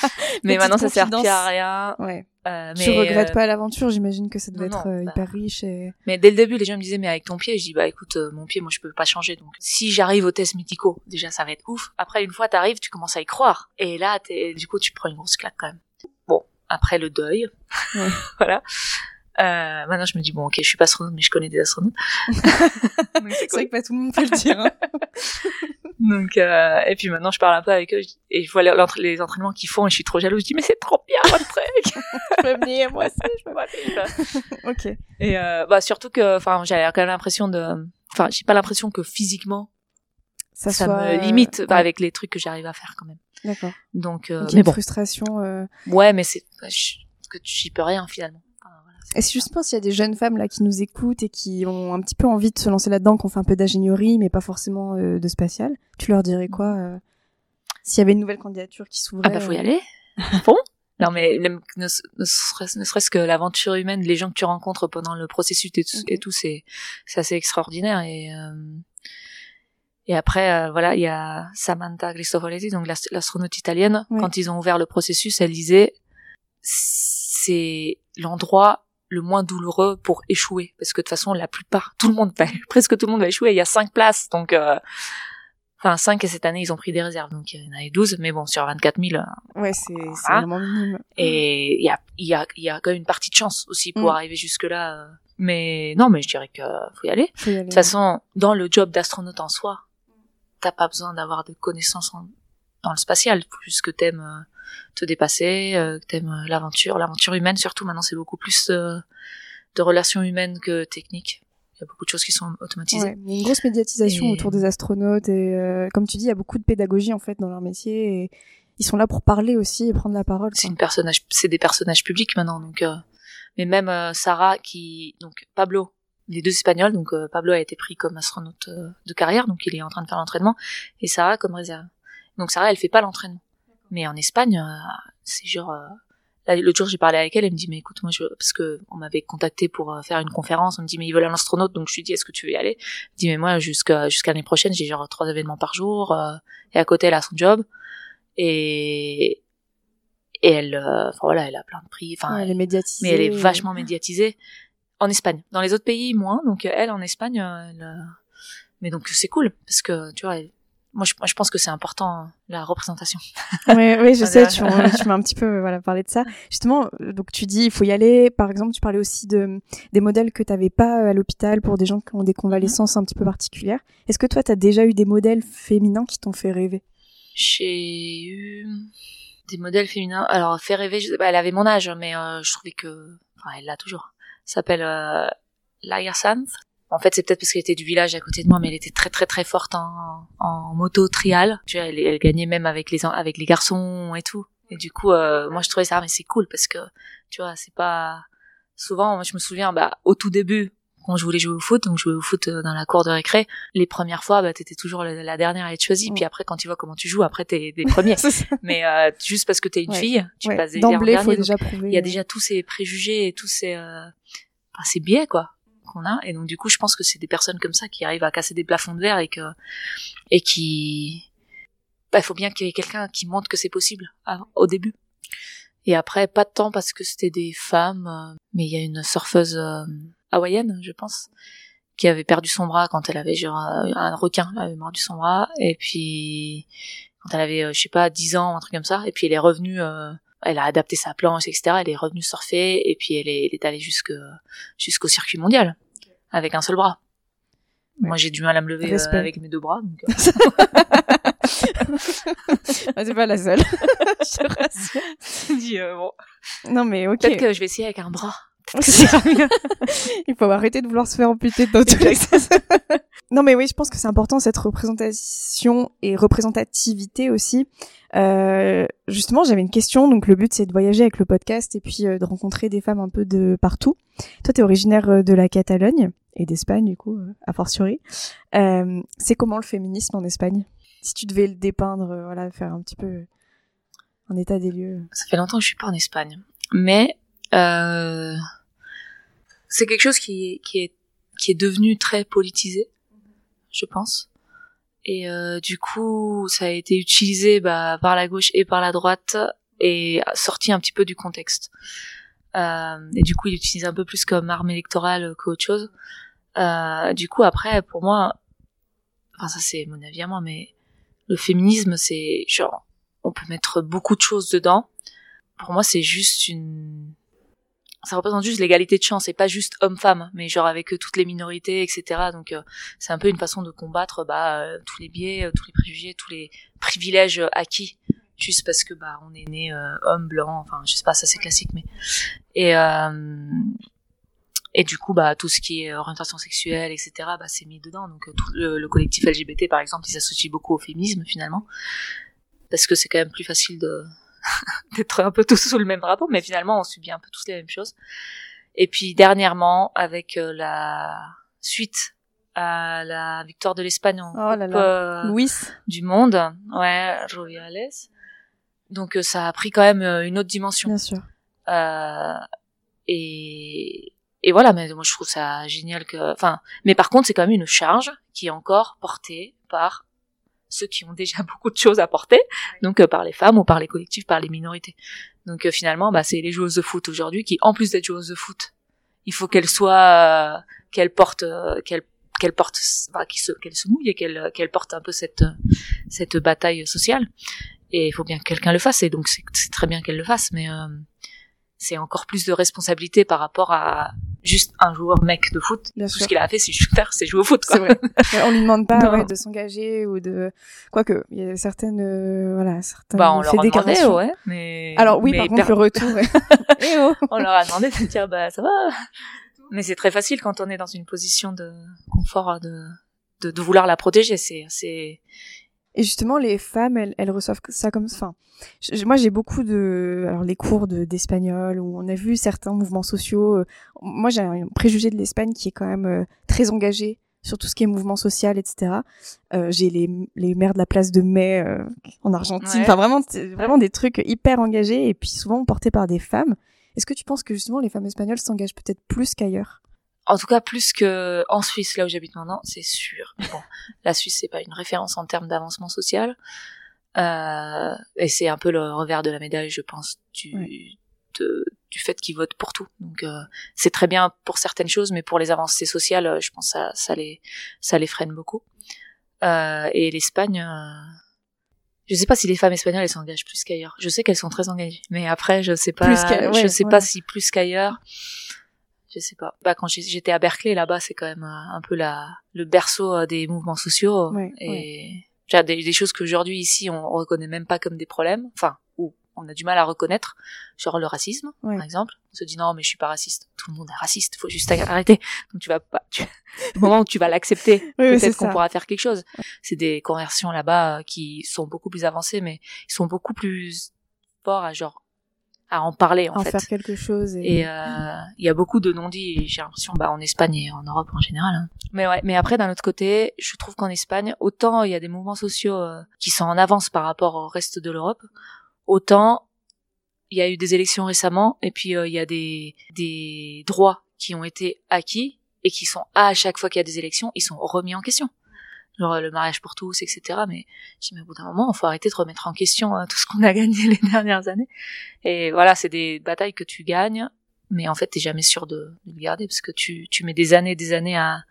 mais maintenant, ça sert plus à rien. Ouais. Euh, tu mais, regrettes euh, pas l'aventure, j'imagine que ça devait non, être non, euh, bah. hyper riche et. Mais dès le début, les gens me disaient, mais avec ton pied, je dis, bah écoute, euh, mon pied, moi, je peux pas changer. Donc, si j'arrive aux tests médicaux, déjà, ça va être ouf. Après, une fois, t'arrives, tu commences à y croire. Et là, t'es, du coup, tu prends une grosse claque quand même. Bon, après le deuil, Ouais. voilà. Euh, maintenant, je me dis, bon, ok, je suis pas astronaute, mais je connais des astronautes. C'est vrai que pas tout le monde peut le dire. hein. Donc, euh, et puis maintenant, je parle un peu avec eux, et je vois les entraînements qu'ils font, et je suis trop jalouse. Je dis, mais c'est trop bien, votre truc. je peux venir, moi aussi. je peux vivre. Ok. Et euh, bah surtout que, enfin, j'avais quand même l'impression de, enfin, j'ai pas l'impression que physiquement Ça, ça soit, me limite ouais, avec les trucs que j'arrive à faire quand même. D'accord. Donc, euh, Donc, il y a mais une bon, frustration. euh, ouais, mais c'est je- parce que j'y peux rien finalement. Enfin, voilà, c'est- Et si justement s'il y a des jeunes femmes là qui nous écoutent et qui ont un petit peu envie de se lancer là-dedans, qu'on fait un peu d'ingénierie mais pas forcément euh, de spatial, tu leur dirais quoi euh, S'il y avait une nouvelle candidature qui s'ouvrait Ah bah faut y euh, aller. bon. Non mais même ne, ne serait-ce que l'aventure humaine, les gens que tu rencontres pendant le processus et tout, Ok. et tout, c'est c'est assez extraordinaire et euh, et après euh, voilà il y a Samantha Cristoforetti donc l'ast- l'astronaute italienne quand ils ont ouvert le processus elle disait c'est l'endroit le moins douloureux pour échouer parce que de toute façon la plupart tout le monde va, presque tout le monde va échouer il y a cinq places donc euh, enfin cinq et cette année ils ont pris des réserves donc il y en avait 12 mais bon sur 24 000 euh, Ouais, c'est Voilà. vraiment minime. et il y a, il y, a, il y a quand même une partie de chance aussi pour Mm. arriver jusque-là. euh. Mais non, mais je dirais que faut y aller. Faut y aller. De toute façon, dans le job d'astronaute en soi, t'as pas besoin d'avoir de connaissances en- dans le spatial, plus que t'aimes euh, te dépasser, euh, que t'aimes euh, l'aventure, l'aventure humaine surtout. Maintenant, c'est beaucoup plus euh, de relations humaines que techniques. Il y a beaucoup de choses qui sont automatisées. Ouais, il y a une grosse médiatisation Et- autour des astronautes et comme tu dis, il y a beaucoup de pédagogie en fait dans leur métier et ils sont là pour parler aussi et prendre la parole. c'est quoi. une personnage c'est des personnages publics maintenant donc mais même Sarah qui donc Pablo les deux espagnols donc euh, Pablo a été pris comme astronaute euh, de carrière donc il est en train de faire l'entraînement et Sarah comme réserve. Donc Sarah elle fait pas l'entraînement. Mais en Espagne euh, c'est genre euh, là, l'autre jour j'ai parlé avec elle elle me dit mais écoute moi je parce que on m'avait contacté pour faire une conférence on me dit mais ils veulent un astronaute donc je lui dis est-ce que tu veux y aller? Elle dit mais moi jusqu'à jusqu'à l'année prochaine j'ai genre trois événements par jour euh, et à côté elle a son job. Et et elle euh, enfin voilà elle a plein de prix enfin Ouais, elle est médiatisée. mais elle est vachement médiatisée en Espagne. Dans les autres pays moins. Donc euh, elle en Espagne euh, elle, euh, mais donc c'est cool parce que tu vois elle- moi je, moi je pense que c'est important la représentation. Ouais, je sais, tu, tu m'as un petit peu voilà parlé de ça. Justement, donc tu dis il faut y aller. Par exemple, tu parlais aussi de des modèles que t'avais pas euh, à l'hôpital pour des gens qui ont des convalescences un petit peu particulières. Est-ce que toi, t'as déjà eu des modèles féminins qui t'ont fait rêver? J'ai eu des modèles féminins. Alors fait rêver je pas, elle avait mon âge mais euh, je trouvais que enfin elle l'a toujours s'appelle euh, En fait, c'est peut-être parce qu'elle était du village à côté de moi, mais elle était très très très forte en, en moto trial. Tu vois, elle, elle gagnait même avec les avec les garçons et tout. Et du coup, euh, moi je trouvais ça mais c'est cool parce que tu vois, c'est pas souvent. Moi, je me souviens, bah au tout début, quand je voulais jouer au foot, donc jouer au foot euh, dans la cour de récré, les premières fois, bah, t'étais toujours la, dernière à être choisie. Puis après, quand tu vois comment tu joues, après t'es des premiers. Mais euh, juste parce que t'es une fille, tu passes déjà D'emblée, faut déjà prouver. Il y a déjà tous ces préjugés et tous ces, euh, enfin, ces biais, quoi qu'on a. Et donc du coup je pense que c'est des personnes comme ça qui arrivent à casser des plafonds de verre et que et qui bah, il faut bien qu'il y ait quelqu'un qui montre que c'est possible au début. Et après pas de temps parce que c'était des femmes euh, mais il y a une surfeuse euh, hawaïenne, je pense, qui avait perdu son bras quand elle avait genre un requin avait mordu son bras. Et puis quand elle avait euh, je sais pas 10 ans un truc comme ça. Et puis elle est revenue euh, elle a adapté sa planche etc elle est revenue surfer et puis elle est, elle est allée jusque jusqu'au circuit mondial avec un seul bras. Moi j'ai du mal à me lever euh, avec mes deux bras donc ah, c'est pas la seule. Je te rassure dis bon. Non mais ok. Peut-être que je vais essayer avec un bras Il faut arrêter de vouloir se faire amputer dans tous les non, mais oui, je pense que c'est important cette représentation et représentativité aussi. Euh, justement, j'avais une question. Donc, le but, c'est de voyager avec le podcast et puis euh, de rencontrer des femmes un peu de partout. Toi, tu es originaire euh, de la Catalogne et d'Espagne, du coup, a fortiori. c'est comment le féminisme en Espagne? Si tu devais le dépeindre, voilà, faire un petit peu un état des lieux. Ça fait longtemps que je suis pas en Espagne, mais euh, c'est quelque chose qui, qui, est, qui est devenu très politisé, je pense. Et euh, du coup, ça a été utilisé bah, par la gauche et par la droite et sorti un petit peu du contexte. Euh, et du coup, il utilise un peu plus comme arme électorale qu'autre chose. Euh, du coup, après, pour moi, enfin ça c'est mon avis à moi, mais le féminisme, c'est genre, on peut mettre beaucoup de choses dedans. Pour moi, c'est juste une ça représente juste l'égalité de chance et pas juste homme-femme, mais genre avec euh, toutes les minorités, etc. Donc euh, c'est un peu une façon de combattre bah, euh, tous les biais, tous les préjugés, tous les privilèges acquis juste parce que bah on est né homme blanc, enfin je sais pas, ça c'est classique, mais et et du coup bah tout ce qui est orientation sexuelle, etc. bah c'est mis dedans. Donc le, le collectif LGBT par exemple, il s'associe beaucoup au féminisme finalement parce que c'est quand même plus facile de d'être un peu tous sous le même drapeau, mais finalement on subit un peu tous les mêmes choses. Et puis dernièrement, avec euh, la suite à la victoire de l'Espagne en oh coupe, euh, du monde, ouais, Joviales. Donc euh, ça a pris quand même une autre dimension. Bien sûr. et et voilà, mais moi je trouve ça génial que, enfin, mais par contre c'est quand même une charge qui est encore portée par ceux qui ont déjà beaucoup de choses à porter, donc euh, par les femmes ou par les collectifs, par les minorités. Donc euh, finalement, bah, c'est les joueuses de foot aujourd'hui qui, en plus d'être joueuses de foot, il faut qu'elles soient, euh, qu'elles portent, qu'elles qu'elle porte qu'elle se qu'elle se mouille et qu'elle qu'elle porte un peu cette cette bataille sociale et il faut bien que quelqu'un le fasse et donc c'est très bien qu'elle le fasse mais c'est encore plus de responsabilité par rapport à juste un joueur mec de foot. Tout ce qu'il a fait, c'est faire, c'est jouer au foot. C'est vrai. on lui demande pas ouais, de s'engager ou de quoique il y a certaines euh, voilà certaines bah, on leur a demandé, ouais, mais alors oui par contre le retour. Eh oh. On leur a demandé de dire bah ça va. Mais c'est très facile quand on est dans une position de confort de de, de vouloir la protéger. C'est c'est et justement, les femmes, elles, elles reçoivent ça comme, enfin, moi j'ai beaucoup de, alors les cours de d'espagnol où on a vu certains mouvements sociaux. Euh, moi j'ai un préjugé de l'Espagne qui est quand même euh, très engagé sur tout ce qui est mouvement social, etc. Euh, j'ai les, les maires de la place de Mai euh, en Argentine, enfin vraiment, vraiment des trucs hyper engagés et puis souvent portés par des femmes. Est-ce que tu penses que justement les femmes espagnoles s'engagent peut-être plus qu'ailleurs? En tout cas plus que en Suisse là où j'habite maintenant c'est sûr. Bon la Suisse c'est pas une référence en termes d'avancement social. Euh, et c'est un peu le revers de la médaille je pense du du fait qu'ils votent pour tout. Donc euh, c'est très bien pour certaines choses mais pour les avancées sociales je pense ça ça les ça les freine beaucoup. Euh, et l'Espagne euh, je sais pas si les femmes espagnoles elles s'engagent plus qu'ailleurs. Je sais qu'elles sont très engagées mais après je sais pas je sais pas si plus qu'ailleurs je sais pas. Bah quand j'étais à Berkeley là-bas, c'est quand même euh, un peu la le berceau euh, des mouvements sociaux et des, des, choses qu'aujourd'hui ici on reconnaît même pas comme des problèmes, enfin ou on a du mal à reconnaître, genre le racisme, par exemple. On se dit non, mais je suis pas raciste. Tout le monde est raciste. Faut juste arrêter. Donc tu vas pas, tu... au moment où tu vas l'accepter, Oui, oui, peut-être qu'on pourra faire quelque chose. C'est des conversions là-bas euh, qui sont beaucoup plus avancées, mais ils sont beaucoup plus forts à genre à en parler en, en fait. faire quelque chose. Et... Euh, il y a beaucoup de non-dits, j'ai l'impression, bah, en Espagne et en Europe en général. hein. Mais ouais, mais après, d'un autre côté, je trouve qu'en Espagne, autant il y a des mouvements sociaux euh, qui sont en avance par rapport au reste de l'Europe, autant il y a eu des élections récemment, et puis euh, il y a des, des droits qui ont été acquis, et qui sont, à chaque fois qu'il y a des élections, ils sont remis en question. Genre euh, le mariage pour tous, etc. Mais je dis, mais au bout d'un moment, il faut arrêter de remettre en question euh, tout ce qu'on a gagné les dernières années. Et voilà, c'est des batailles que tu gagnes, mais en fait, t'es jamais sûr de, de le garder parce que tu, tu mets des années, des années à,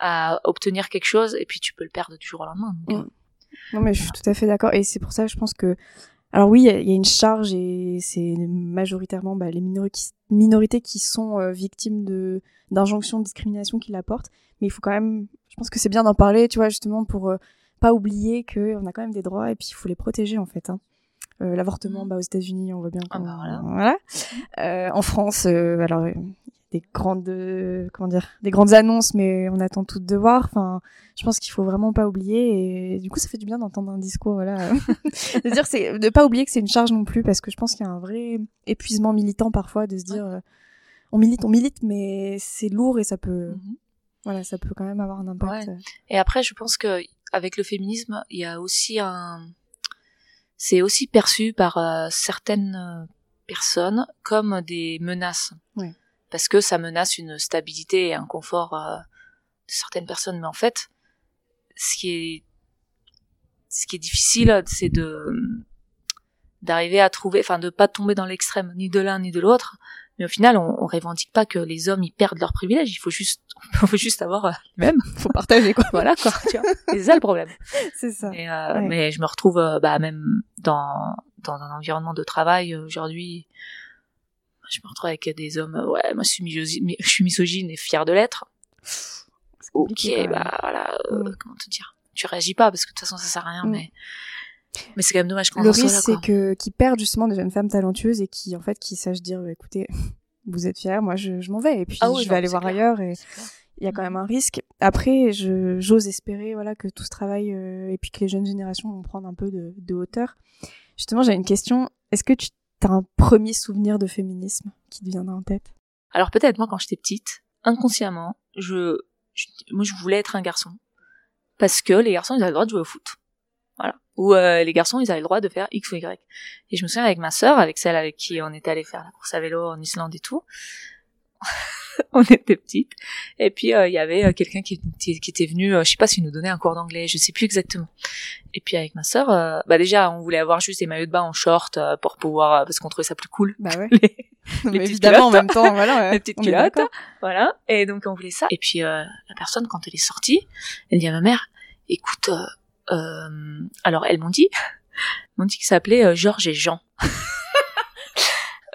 à obtenir quelque chose et puis tu peux le perdre du jour au lendemain. Donc, Mm. Non, mais je suis tout à fait d'accord. Et c'est pour ça, je pense que. Alors, oui, il y a- il y, a une charge et c'est majoritairement bah, les minori- minorités qui sont euh, victimes de d'injonctions de discrimination qui la portent. Mais il faut quand même. Je pense que c'est bien d'en parler, tu vois, justement, pour euh, pas oublier qu'on a quand même des droits et puis il faut les protéger, en fait. Hein. Euh, L'avortement, Mm. bah, aux États-Unis, on voit bien. Ah bah voilà. Euh, en France, euh, alors. des grandes comment dire des grandes annonces mais on attend toutes de voir enfin je pense qu'il faut vraiment pas oublier et du coup ça fait du bien d'entendre un discours voilà de dire c'est de pas oublier que c'est une charge non plus parce que je pense qu'il y a un vrai épuisement militant parfois de se dire on milite on milite mais c'est lourd et ça peut Mhm. Voilà ça peut quand même avoir un impact Ouais. Et après, je pense que avec le féminisme, il y a aussi un, c'est aussi perçu par euh, certaines euh, personnes comme des menaces. Ouais. Parce que ça menace une stabilité et un confort euh, de certaines personnes. Mais en fait, ce qui est, ce qui est difficile, c'est de d'arriver à trouver, enfin, de pas tomber dans l'extrême, ni de l'un ni de l'autre. Mais au final, on, on revendique pas que les hommes ils perdent leurs privilèges. Il faut juste, on veut juste avoir euh, les mêmes. faut partager quoi Voilà quoi. Tu vois, c'est ça le problème. c'est ça Mais, euh, Ouais. mais je me retrouve euh, bah, même dans dans un environnement de travail aujourd'hui. Je me retrouve avec des hommes. Ouais, moi je suis misogyne, je suis misogyne et fière de l'être. Ok, même. bah voilà. Mm. Comment te dire? Tu réagis pas parce que de toute façon ça sert à rien. Mm. Mais mais c'est quand même dommage qu'on le risque c'est que qu'ils perdent justement des jeunes femmes talentueuses et qui en fait qui sachent dire bah, écoutez vous êtes fiers moi je, je m'en vais et puis Ah oui, je non, vais aller voir clair. ailleurs et il y a quand même un risque. Après, je j'ose espérer voilà que tout ce travail euh, et puis que les jeunes générations vont prendre un peu de, de hauteur. Justement, j'ai une question. Est-ce que tu as un premier souvenir de féminisme qui te viendra en tête? Alors peut-être moi quand j'étais petite, inconsciemment, je, je moi je voulais être un garçon parce que les garçons ils avaient le droit de jouer au foot. Ou euh, les garçons ils avaient le droit de faire X ou Y. Et je me souviens avec ma sœur, avec celle avec qui on était allé faire la course à vélo en Islande et tout. on était petites et puis euh, il y avait euh, quelqu'un qui, était- qui était venu euh, je sais pas s'il nous donnait un cours d'anglais je sais plus exactement et puis avec ma sœur bah déjà on voulait avoir juste des maillots de bain en short pour pouvoir parce qu'on trouvait ça plus cool Bah ouais. les, Non, petites évidemment, en culottes. même temps, voilà. les petites on culottes. Voilà. Et donc on voulait ça. Et puis euh, la personne, quand elle est sortie, elle dit à ma mère, écoute, euh, alors elles m'ont dit, m'ont dit qu'ils s'appelaient euh, Georges et Jean.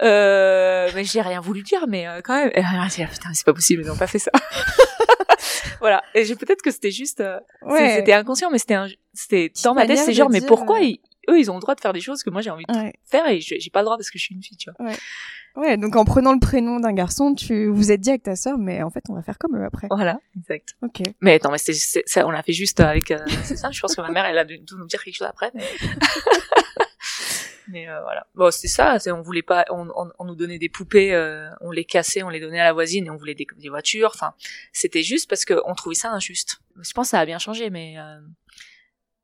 euh, mais j'ai rien voulu dire, mais euh, quand même. Dit, Ah, putain, c'est pas possible, ils ont pas fait ça. voilà. Et j'ai peut-être que c'était juste, euh, Ouais. c'était inconscient, mais c'était, un, c'était dans ma tête, c'est genre, mais pourquoi ils, eux, ils ont le droit de faire des choses que moi j'ai envie de Ouais. faire et j'ai pas le droit parce que je suis une fille, tu vois. Ouais, donc en prenant le prénom d'un garçon, tu vous êtes dit avec ta sœur, mais en fait, on va faire comme eux après. Voilà, exact. Ok. Mais attends, mais c'est- ça, on l'a fait juste avec, euh, c'est ça. Je pense que ma mère, elle a dû nous dire quelque chose après. Mais, mais euh, voilà. Bon, c'était ça. C'est, on voulait pas, on, on, on nous donnait des poupées, euh, on les cassait, on les donnait à la voisine et on voulait des, des voitures. Enfin, c'était juste parce qu'on trouvait ça injuste. Je pense que ça a bien changé, mais euh,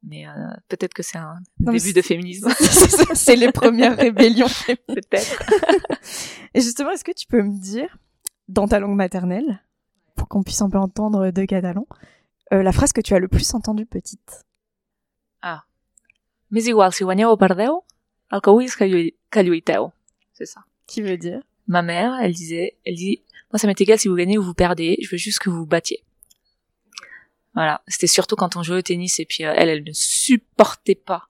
mais euh, peut-être que c'est un Non, début de féminisme. C'est les premières rébellions peut-être. Et justement, est-ce que tu peux me dire, dans ta langue maternelle, pour qu'on puisse un peu entendre de catalan, euh, la phrase que tu as le plus entendue petite? Mais igual, si guanyeu o perdeu, el que vull que. C'est ça. Qui veut dire? Ma mère, elle disait, elle dit, moi ça m'est égal si vous gagnez ou vous perdez, je veux juste que vous vous battiez. Voilà, c'était surtout quand on jouait au tennis et puis euh, elle, elle ne supportait pas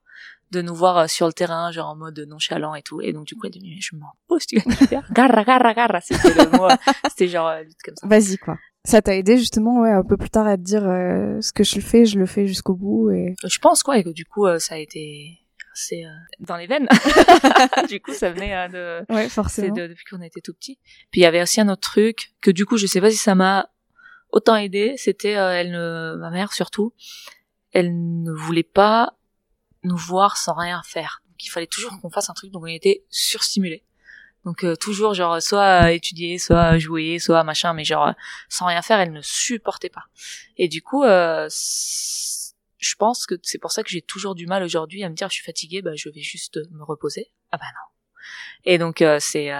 de nous voir euh, sur le terrain, genre en mode nonchalant et tout. Et donc du coup, elle dit, mais je m'en si tu perds. Garra, garra, garra, c'était le mot, euh, c'était genre euh, comme ça. Vas-y, quoi. Ça t'a aidé justement, ouais, un peu plus tard à te dire euh, ce que je fais, je le fais jusqu'au bout et Je pense quoi, et que du coup, euh, ça a été, c'est euh, dans les veines. du coup, ça venait euh, de, Ouais, c'est forcément. de- depuis qu'on était tout petit. Puis il y avait aussi un autre truc que du coup, je sais pas si ça m'a autant aidé. C'était euh, elle, ne- ma mère surtout, elle ne voulait pas nous voir sans rien faire. Donc il fallait toujours qu'on fasse un truc, donc on était surstimulés. Donc euh, toujours genre soit euh, étudier, soit jouer, soit machin, mais genre euh, sans rien faire, elle ne supportait pas. Et du coup, euh, je pense que c'est pour ça que j'ai toujours du mal aujourd'hui à me dire je suis fatiguée, bah je vais juste me reposer. Ah bah non. Et donc euh, c'est,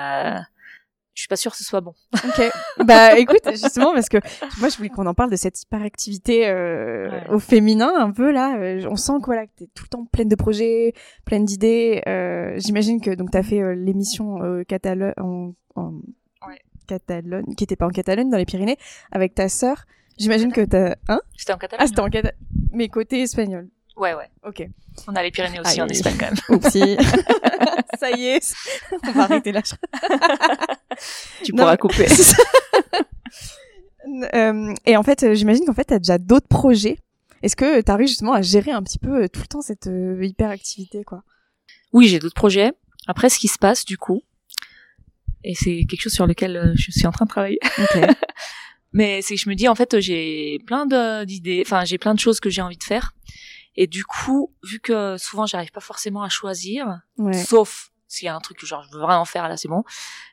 je suis pas sûre que ce soit bon. Ok. bah écoute, justement parce que moi je voulais qu'on en parle de cette hyperactivité euh, Ouais. au féminin un peu là. Euh, on sent que voilà que t'es tout le temps pleine de projets, pleine d'idées. Euh, J'imagine que donc t'as fait euh, l'émission euh, Catalogne en, en Ouais. Catalogne, qui était pas en Catalogne dans les Pyrénées, avec ta sœur. J'imagine que t'as hein? C'était en catalan. Ah c'était en Catalogne, mais côté espagnol. Ouais ouais. Ok. On a les Pyrénées aussi en aïe. Espagne quand même. Oupsie. Ça y est, on va arrêter là. Tu Non, pourras couper. Euh, et en fait, euh, j'imagine qu'en fait, t'as déjà d'autres projets. Est-ce que t'arrives justement à gérer un petit peu euh, tout le temps cette euh, hyperactivité, quoi? Oui, j'ai d'autres projets. Après, ce qui se passe du coup, et c'est quelque chose sur lequel je suis en train de travailler. Mais c'est que je me dis en fait j'ai plein d'idées, enfin j'ai plein de choses que j'ai envie de faire. Et du coup, vu que souvent j'arrive pas forcément à choisir, Ouais. sauf s'il y a un truc que genre je veux vraiment faire là c'est bon.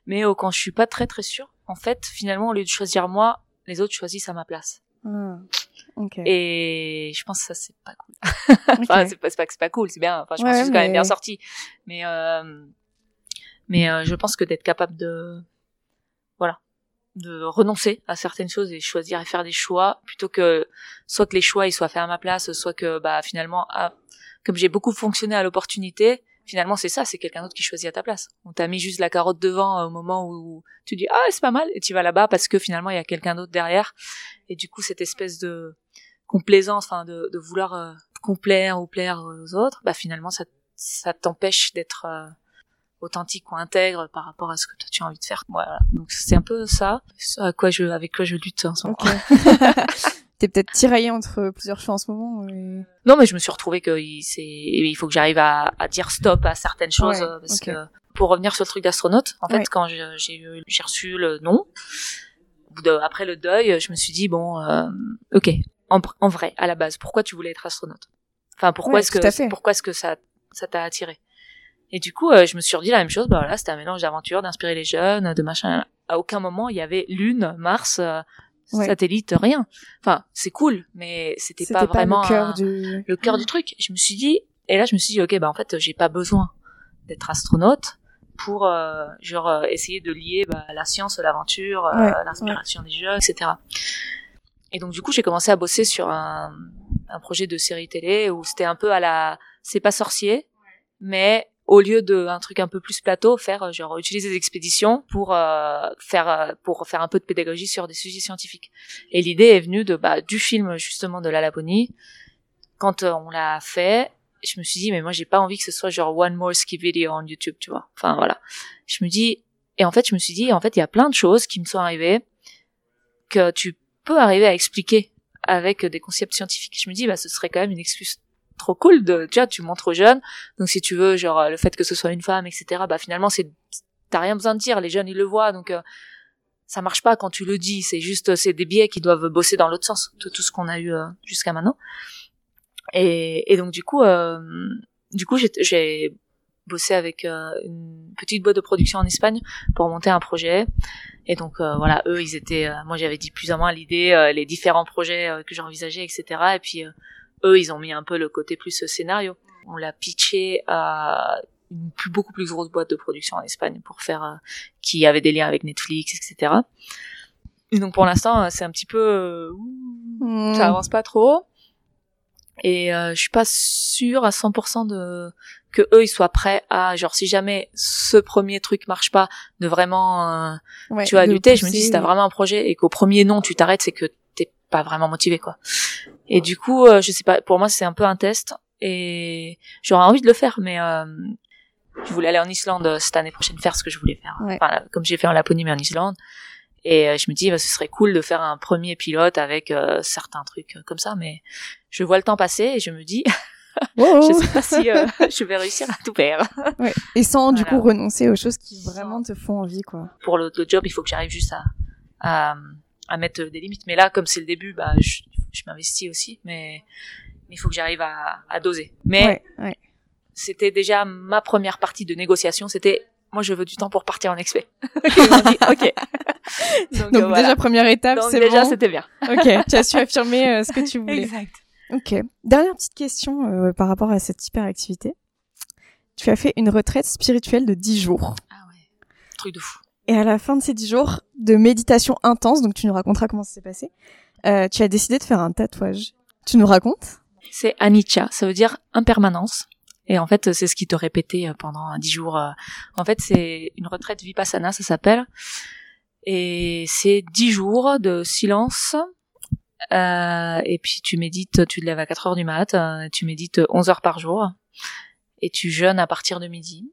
Mais euh, quand je suis pas très très sûre, en fait finalement au lieu de choisir moi, les autres choisissent à ma place. Ah, ok. Et je pense que ça c'est pas cool. Enfin c'est pas, c'est pas que c'est pas cool, c'est bien. Enfin je Ouais, pense que c'est quand même bien sorti. Mais euh, mais euh, je pense que d'être capable de de renoncer à certaines choses et choisir et faire des choix plutôt que soit que les choix ils soient faits à ma place soit que bah finalement ah, comme j'ai beaucoup fonctionné à l'opportunité finalement c'est ça c'est quelqu'un d'autre qui choisit à ta place. On t'a mis juste la carotte devant euh, au moment où tu dis ah c'est pas mal et tu vas là-bas parce que finalement il y a quelqu'un d'autre derrière. Et du coup cette espèce de complaisance enfin de, vouloir euh, complaire ou plaire aux autres bah finalement ça ça t'empêche d'être euh, authentique ou intègre par rapport à ce que toi tu as envie de faire. Voilà. Donc c'est un peu ça, à quoi je, avec quoi je lutte en ce moment. T'es peut-être tiraillé entre plusieurs choix en ce moment. Non, mais je me suis retrouvée que c'est, il faut que j'arrive à, à dire stop à certaines choses Ouais, parce que pour revenir sur le truc d'astronaute, en fait, Ouais. quand j'ai reçu le nom, après le deuil, je me suis dit bon, euh, ok, en, vrai, à la base, pourquoi tu voulais être astronaute? Enfin, pourquoi Ouais, est-ce que, pourquoi est-ce que ça, ça t'a attiré? Et du coup, euh, je me suis redit la même chose. Bah voilà, c'était un mélange d'aventure, d'inspirer les jeunes, de machin. À aucun moment il y avait Lune, Mars. euh, Ouais. Satellite, rien. Enfin, c'est cool, mais c'était pas vraiment le cœur un- du. le cœur du truc. Je me suis dit, et là je me suis dit, ok, bah en fait j'ai pas besoin d'être astronaute pour euh, genre euh, essayer de lier bah, la science, l'aventure, euh, Ouais, l'inspiration des jeunes, etc. Et donc du coup j'ai commencé à bosser sur un, un projet de série télé où c'était un peu à la, c'est pas sorcier, mais au lieu de un truc un peu plus plateau, faire euh, genre utiliser des expéditions pour euh, faire euh, pour faire un peu de pédagogie sur des sujets scientifiques. Et l'idée est venue de bah, du film justement de la Laponie. Quand euh, on l'a fait, je me suis dit mais moi j'ai pas envie que ce soit genre one more ski video on YouTube, tu vois. Enfin voilà. Je me dis et en fait je me suis dit en fait il y a plein de choses qui me sont arrivées que tu peux arriver à expliquer avec des concepts scientifiques. Je me dis bah ce serait quand même une excuse trop cool de déjà tu montres aux jeunes. Donc si tu veux genre le fait que ce soit une femme etc bah finalement c'est t'as rien besoin de dire. Les jeunes ils le voient. Donc euh, ça marche pas quand tu le dis. C'est juste c'est des biais qui doivent bosser dans l'autre sens de tout ce qu'on a eu euh, jusqu'à maintenant. Et, donc du coup euh, du coup j'ai bossé avec euh, une petite boîte de production en Espagne pour monter un projet. Et donc euh, voilà eux ils étaient euh, moi j'avais dit plus ou moins l'idée euh, les différents projets euh, que j'envisageais etc et puis euh, eux, ils ont mis un peu le côté plus euh, scénario. On l'a pitché à une plus, beaucoup plus grosse boîte de production en Espagne pour faire, euh, qui avait des liens avec Netflix, etc. Et donc pour l'instant, euh, c'est un petit peu, euh, Hmm. ça avance pas trop. Et euh, je suis pas sûre à 100% de que eux ils soient prêts à genre si jamais ce premier truc marche pas de vraiment Ouais, tu vas de lutter. Je me dis si t'as vraiment un projet et qu'au premier non tu t'arrêtes, c'est que pas vraiment motivé quoi. Et du coup, euh, je sais pas. Pour moi, c'est un peu un test et j'aurais envie de le faire, mais euh, je voulais aller en Islande euh, cette année prochaine faire ce que je voulais faire. Ouais. Enfin, là, comme j'ai fait en Laponie mais en Islande. Et euh, je me dis, bah, ce serait cool de faire un premier pilote avec euh, certains trucs comme ça, mais je vois le temps passer et je me dis, Oh. je sais pas si euh, je vais réussir à tout faire. Ouais. Et sans du coup renoncer aux choses qui vraiment te font envie, quoi. Pour le, le job, il faut que j'arrive juste à, à, à mettre des limites. Mais là, comme c'est le début, bah, je, je m'investis aussi, mais il faut que j'arrive à, à doser. Mais Ouais, ouais. c'était déjà ma première partie de négociation. C'était moi, je veux du temps pour partir en expé. Ok. Donc, Donc euh, voilà. déjà première étape, Donc c'est déjà, bon. c'était bien. Ok, tu as su affirmer euh, ce que tu voulais. Exact. Ok. Dernière petite question euh, par rapport à cette hyperactivité. Tu as fait une retraite spirituelle de 10 jours. Ah ouais. Truc de fou. Et à la fin de ces 10 jours de méditation intense, donc tu nous raconteras comment ça s'est passé, euh, tu as décidé de faire un tatouage. Tu nous racontes? C'est anicca, ça veut dire impermanence. Et en fait, c'est ce qui te répétait euh, pendant dix jours. euh. En fait, c'est une retraite vipassana, ça s'appelle. Et c'est dix jours de silence. Euh, et puis tu médites, tu te lèves à 4 heures du mat, euh, tu médites 11 heures par jour. Et tu jeûnes à partir de midi.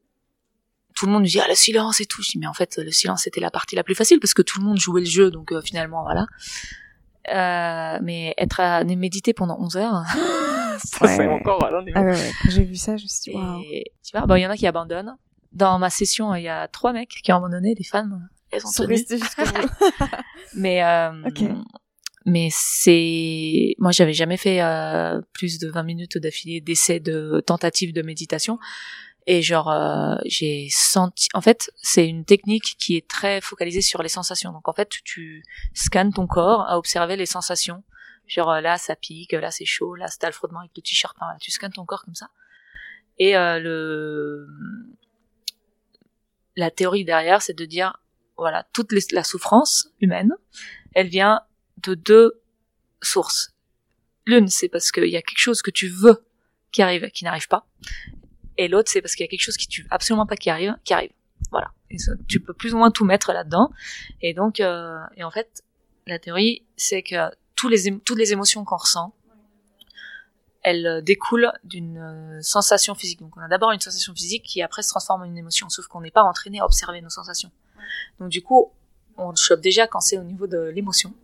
Tout le monde me dit, ah, le silence et tout. Je dis, mais en fait, le silence, c'était la partie la plus facile parce que tout le monde jouait le jeu. Donc, euh, finalement, voilà. Euh, mais être à méditer pendant 11 heures, ça Ouais. c'est encore à Ah ouais, ouais. Quand j'ai vu ça, je me suis dit, waouh. et tu vois, bon, il y en a qui abandonnent. Dans ma session, il y a trois mecs qui ont abandonné, des femmes, elles sont tenu. restés jusqu'au bout. Mais, euh, mais c'est, moi, j'avais jamais fait euh, plus de 20 minutes d'affilée d'essais de tentatives de méditation. Et genre, euh, j'ai senti, en fait, c'est une technique qui est très focalisée sur les sensations. Donc, en fait, tu scannes ton corps à observer les sensations. Genre, euh, là, ça pique, là, c'est chaud, là, c'est le frottement avec le t-shirt. Tu scannes ton corps comme ça. Et euh, le, la théorie derrière, c'est de dire, voilà, toute la souffrance humaine, elle vient de deux sources. L'une, c'est parce qu'il y a quelque chose que tu veux qui arrive, qui n'arrive pas. Et l'autre, c'est parce qu'il y a quelque chose qui tu veux absolument pas qui arrive, qui arrive. Voilà. Tu peux plus ou moins tout mettre là-dedans. Et donc, euh, et en fait, la théorie, c'est que tous les, toutes les émotions qu'on ressent, elles euh, découlent d'une euh, sensation physique. Donc, on a d'abord une sensation physique qui après se transforme en une émotion, sauf qu'on n'est pas entraîné à observer nos sensations. Donc, du coup, on chope déjà quand c'est au niveau de l'émotion.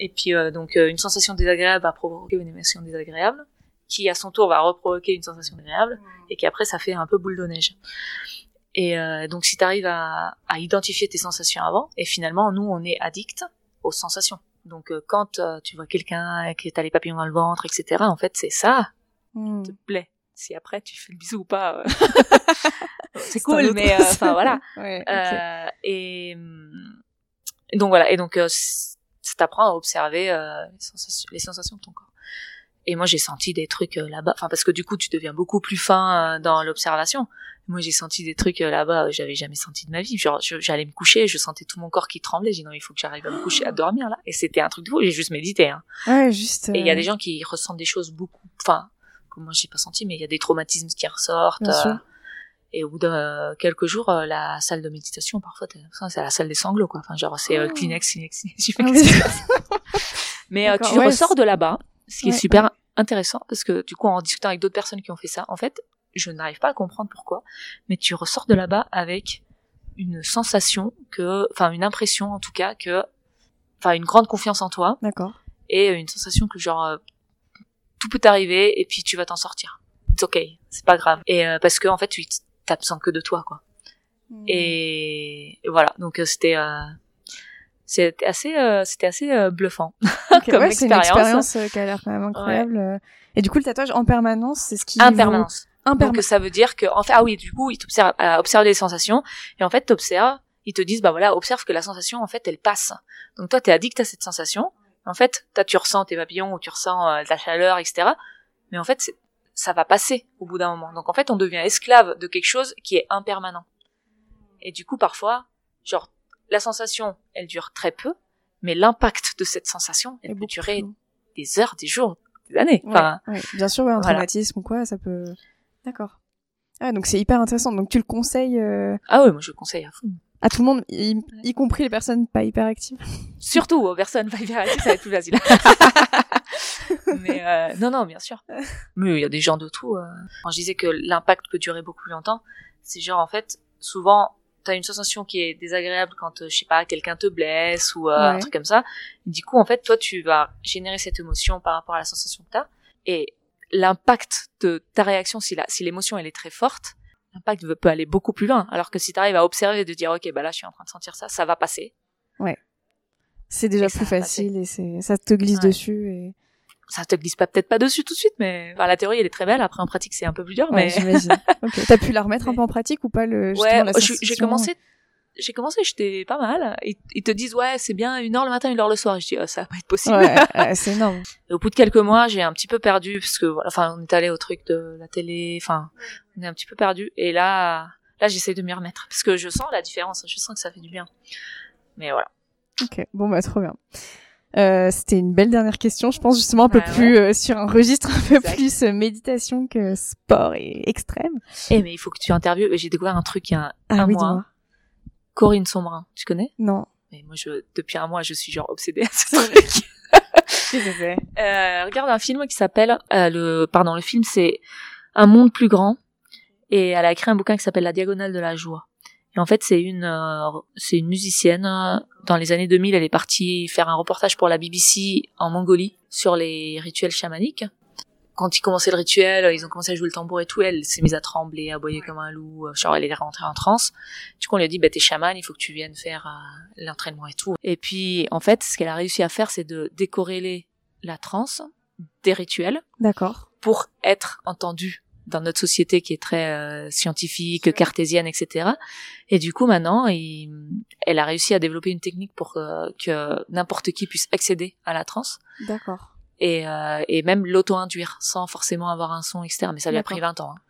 Et puis, euh, donc, euh, une sensation désagréable va provoquer une émotion désagréable, qui à son tour va reprovoquer une sensation agréable, et qui après, ça fait un peu boule de neige. Et euh, donc, si tu arrives à, à identifier tes sensations avant, et finalement, nous, on est addict aux sensations. Donc, euh, quand euh, tu vois quelqu'un qui t'as les papillons dans le ventre, etc., en fait, c'est ça Hmm. te plaît. Si après, tu fais le bisou ou pas, euh, c'est cool, mais euh, enfin voilà. Ouais, ok. Euh, et, hum, et donc voilà, et donc euh, ça t'apprend à observer euh, les, sensations, les sensations de ton corps. Et moi j'ai senti des trucs euh, là-bas, enfin parce que du coup tu deviens beaucoup plus fin euh, dans l'observation. Moi j'ai senti des trucs euh, là-bas, j'avais jamais senti de ma vie. Genre j'allais me coucher, je sentais tout mon corps qui tremblait. J'ai dit non il faut que j'arrive à me coucher, à dormir là. Et c'était un truc de fou. J'ai juste médité. Hein. Ouais, juste. Et il y a des gens qui ressentent des choses beaucoup, enfin, que moi j'ai pas senti, mais il y a des traumatismes qui ressortent. Bien sûr. et au bout de quelques jours, la salle de méditation, parfois, c'est la salle des sanglots, quoi. Enfin, genre, c'est Oh. Kleenex, Kleenex, Kleenex. Mais tu ouais, ressors de là-bas, ce qui Ouais, est super intéressant, parce que du coup, en discutant avec d'autres personnes qui ont fait ça, en fait, je n'arrive pas à comprendre pourquoi, mais tu ressors de là-bas avec une sensation que, enfin, une impression, en tout cas, que, enfin, une grande confiance en toi, D'accord. et une sensation que genre euh, tout peut t'arriver et puis tu vas t'en sortir. It's okay, c'est pas grave. Et euh, parce que en fait tu besoin que de toi quoi. Et, et voilà, donc euh, c'était euh, c'était assez euh, c'était assez euh, bluffant. Comme ouais, c'est une expérience. expérience euh, qui a l'air quand même incroyable. euh. Et du coup, le tatouage en permanence, c'est ce qui. Impermanence. Vous... Impermanence. Donc ça veut dire que en fait ah oui, du coup, ils t'observent à observer les sensations et en fait t'observes, ils te disent bah voilà, observe que la sensation en fait elle passe. Donc toi t'es addict à cette sensation. En fait, toi tu ressens tes papillons ou tu ressens euh, de la chaleur, etc. Mais en fait, ça va passer au bout d'un moment. Donc en fait, on devient esclave de quelque chose qui est impermanent. Et du coup, parfois, genre la sensation, elle dure très peu, mais l'impact de cette sensation, elle Et peut durer des heures, des jours, des années. Ouais, Enfin, ouais. Bien sûr, ouais, un voilà. traumatisme ou quoi, ça peut. D'accord. Ah, donc c'est hyper intéressant. Donc tu le conseilles euh, ah ouais, moi je le conseille à fond. à tout le monde, y, y compris les personnes pas hyper actives. Surtout aux personnes pas hyperactives, ça va être plus facile. mais euh, non, non, bien sûr. Mais il y a des gens de tout. euh. Quand je disais que l'impact peut durer beaucoup plus longtemps, c'est genre en fait, souvent, t'as une sensation qui est désagréable quand, euh, je sais pas, quelqu'un te blesse ou euh, un Ouais. truc comme ça. Du coup, en fait, toi, tu vas générer cette émotion par rapport à la sensation que t'as. Et l'impact de ta réaction, si la, si l'émotion elle est très forte, l'impact peut aller beaucoup plus loin. Alors que si tu arrives à observer et de dire, ok, bah là, je suis en train de sentir ça, ça va passer. C'est déjà Et plus passer. facile et c'est ça te glisse Ouais. dessus. Et... Ça te glisse pas peut-être pas dessus tout de suite, mais enfin, la théorie elle est très belle. Après en pratique c'est un peu plus dur, Ouais, mais j'imagine. ok. T'as pu la remettre un peu en pratique ou pas le ouais, je- j'ai commencé, j'ai commencé, j'étais pas mal. Ils, ils te disent ouais c'est bien une heure le matin, une heure le soir. Et je dis oh, ça va pas être possible. Ouais, ouais, c'est énorme. Et au bout de quelques mois, j'ai un petit peu perdu parce que voilà, enfin, on est allé au truc de la télé, enfin, on est un petit peu perdu. Et là, là, j'essaie de m'y remettre parce que je sens la différence, je sens que ça fait du bien. Mais voilà. Ok, bon bah trop bien. Euh, C'était une belle dernière question, je pense justement un peu Ouais, plus euh, sur un registre un peu Exact. plus euh, méditation que sport et extrême. Eh mais il faut que tu interviewes. J'ai découvert un truc il y a un, Ah un oui, mois. Corinne Sombrin, tu connais? Non. Mais moi, je, depuis un mois, je suis genre obsédée à ce truc. Euh, regarde un film qui s'appelle euh, le pardon le film c'est un monde plus grand et elle a écrit un bouquin qui s'appelle La diagonale de la joie et en fait c'est une euh, c'est une musicienne euh, dans les années 2000 elle est partie faire un reportage pour la BBC en Mongolie sur les rituels chamaniques. Quand ils commençaient le rituel ils ont commencé à jouer le tambour et tout elle s'est mise à trembler à aboyer comme un loup euh, genre elle est rentrée en transe. Du coup on lui a dit bah t'es chaman il faut que tu viennes faire euh, l'entraînement et tout. Et puis en fait ce qu'elle a réussi à faire c'est de décorréler la transe des rituels D'accord. pour être entendue dans notre société qui est très euh, scientifique, cartésienne, etc. Et du coup, maintenant, il- elle a réussi à développer une technique pour euh, que n'importe qui puisse accéder à la transe D'accord. et, euh, et même l'auto-induire sans forcément avoir un son externe. Mais ça lui a pris 20 ans. hein.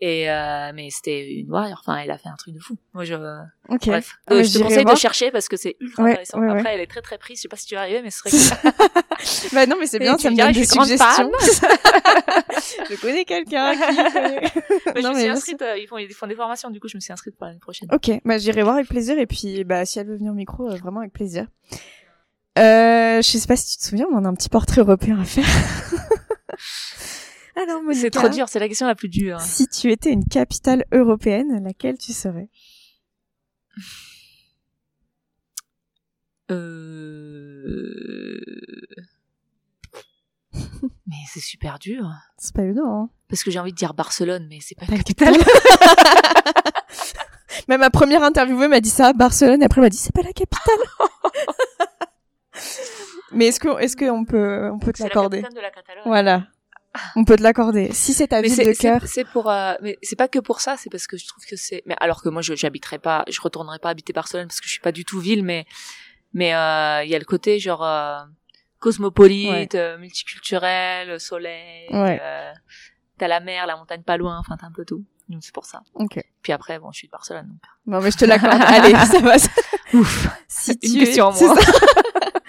Et euh, mais c'était une warrior. Enfin, elle a fait un truc de fou. Moi, je Ok. bref, Ah, Euh, je te conseille voir. de chercher parce que c'est ultra Ouais, intéressant. ouais, ouais. Après, elle est très très prise. Je sais pas si tu vas arriver, mais ce serait. Bah non, mais c'est Et bien, tu ça me donne des suggestions. je connais quelqu'un qui Non, je me suis inscrite, euh, ils, font, ils font des formations, du coup, je me suis inscrite pour l'année prochaine. Ok, bah j'irai voir avec plaisir et puis bah si elle veut venir au micro, euh, vraiment avec plaisir. Euh, je sais pas si tu te souviens, on a un petit portrait européen à faire. Monica, C'est trop dur, c'est la question la plus dure. Si tu étais une capitale européenne, laquelle tu serais Euh... mais c'est super dur. C'est pas évident, hein Parce que j'ai envie de dire Barcelone, mais c'est pas une capitale. Même ma première interviewée m'a dit ça, Barcelone, et après elle m'a dit c'est pas la capitale. Mais est-ce que est-ce qu'on peut on peut la la Catalogne. Voilà. On peut te l'accorder. Si c'est ta Mais ville c'est, de cœur. c'est pour, euh, mais c'est pas que pour ça, c'est parce que je trouve que c'est, mais alors que moi je, j'habiterai pas, je retournerai pas habiter Barcelone parce que je suis pas du tout ville, mais, mais, euh, il y a le côté genre, euh, cosmopolite, euh, multiculturel, soleil, Ouais. euh, t'as la mer, la montagne pas loin, enfin t'as un peu tout. Donc c'est pour ça. OK. Puis après, bon, je suis de Barcelone, donc. Non mais je te l'accorde. Allez, ça va. Ouf. Si Une tu question en moins. ça.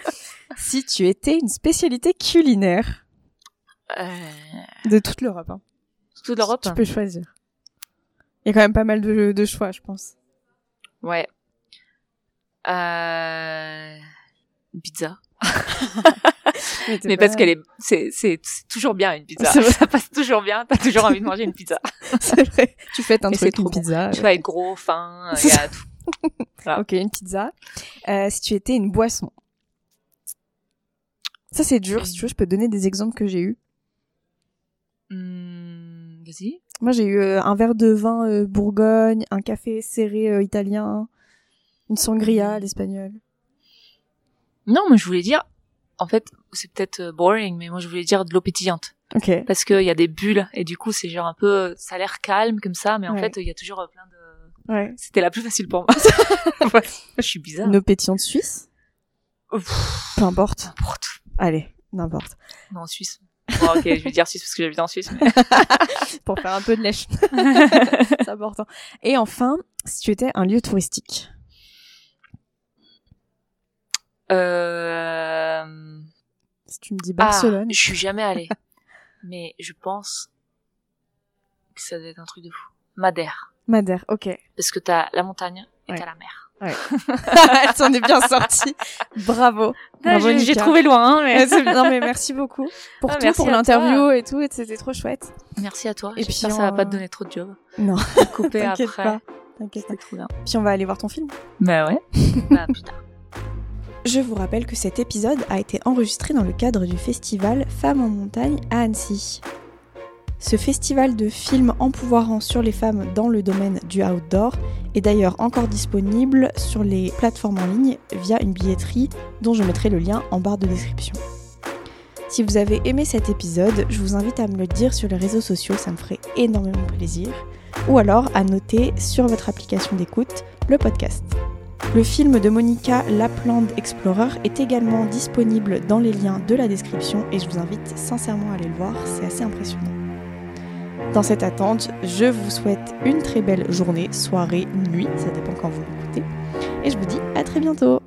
si tu étais une spécialité culinaire Euh, de toute l'Europe, hein, toute l'Europe. tu peux choisir. Il y a quand même pas mal de, de choix, je pense. Ouais. Euh... Pizza. Mais, parce qu'elle est, c'est, c'est, toujours bien une pizza. Ça passe toujours bien. T'as toujours envie de manger une pizza. c'est vrai. Tu fais un Et truc, trop une bon. pizza. Tu vas être gros, fin, il y a tout. Voilà. Ok, une pizza. Euh, si tu étais une boisson. Ça c'est dur. Si tu veux, je peux donner des exemples que j'ai eu. Hum, vas-y. Moi, j'ai eu euh, un verre de vin euh, Bourgogne, un café serré euh, italien, une sangria à l'espagnol. Non, mais je voulais dire, en fait, c'est peut-être boring, mais moi je voulais dire de l'eau pétillante. Ok. Parce qu'il y a des bulles, et du coup c'est genre un peu, ça a l'air calme comme ça, mais en Ouais. fait il y a toujours plein de... Ouais. C'était la plus facile pour moi. Ouais. Je suis bizarre. Une eau pétillante suisse? Peu importe. n'importe. Allez, n'importe. Non, en Suisse. Bon, ok, je vais dire Suisse parce que j'habite en Suisse. Mais... Pour faire un peu de lèche. c'est important. Et enfin, si tu étais un lieu touristique. Euh... Si tu me dis Barcelone. Ah, je suis jamais allée. mais je pense que ça doit être un truc de fou. Madère. Madère, ok. Parce que t'as la montagne et Ouais. t'as la mer. Elle s'en est bien sortie. Bravo. Bravo, Ah, j'ai, trouvé loin, hein, mais... Ouais, non mais merci beaucoup pour Ah, tout, pour l'interview et tout, c'était trop chouette. Merci à toi. Et puis ça va pas te donner trop de job. Non, Couper t'inquiète après. pas, t'inquiète pas. C'était trop bien. Puis on va aller voir ton film. Bah ouais. bah putain. Je vous rappelle que cet épisode a été enregistré dans le cadre du festival Femmes en montagne à Annecy. Ce festival de films empouvoirant sur les femmes dans le domaine du outdoor est d'ailleurs encore disponible sur les plateformes en ligne via une billetterie dont je mettrai le lien en barre de description. Si vous avez aimé cet épisode, je vous invite à me le dire sur les réseaux sociaux, ça me ferait énormément plaisir, ou alors à noter sur votre application d'écoute le podcast. Le film de Monica Lapland Explorer est également disponible dans les liens de la description et je vous invite sincèrement à aller le voir, c'est assez impressionnant. Dans cette attente, je vous souhaite une très belle journée, soirée, nuit, ça dépend quand vous m'écoutez, et je vous dis à très bientôt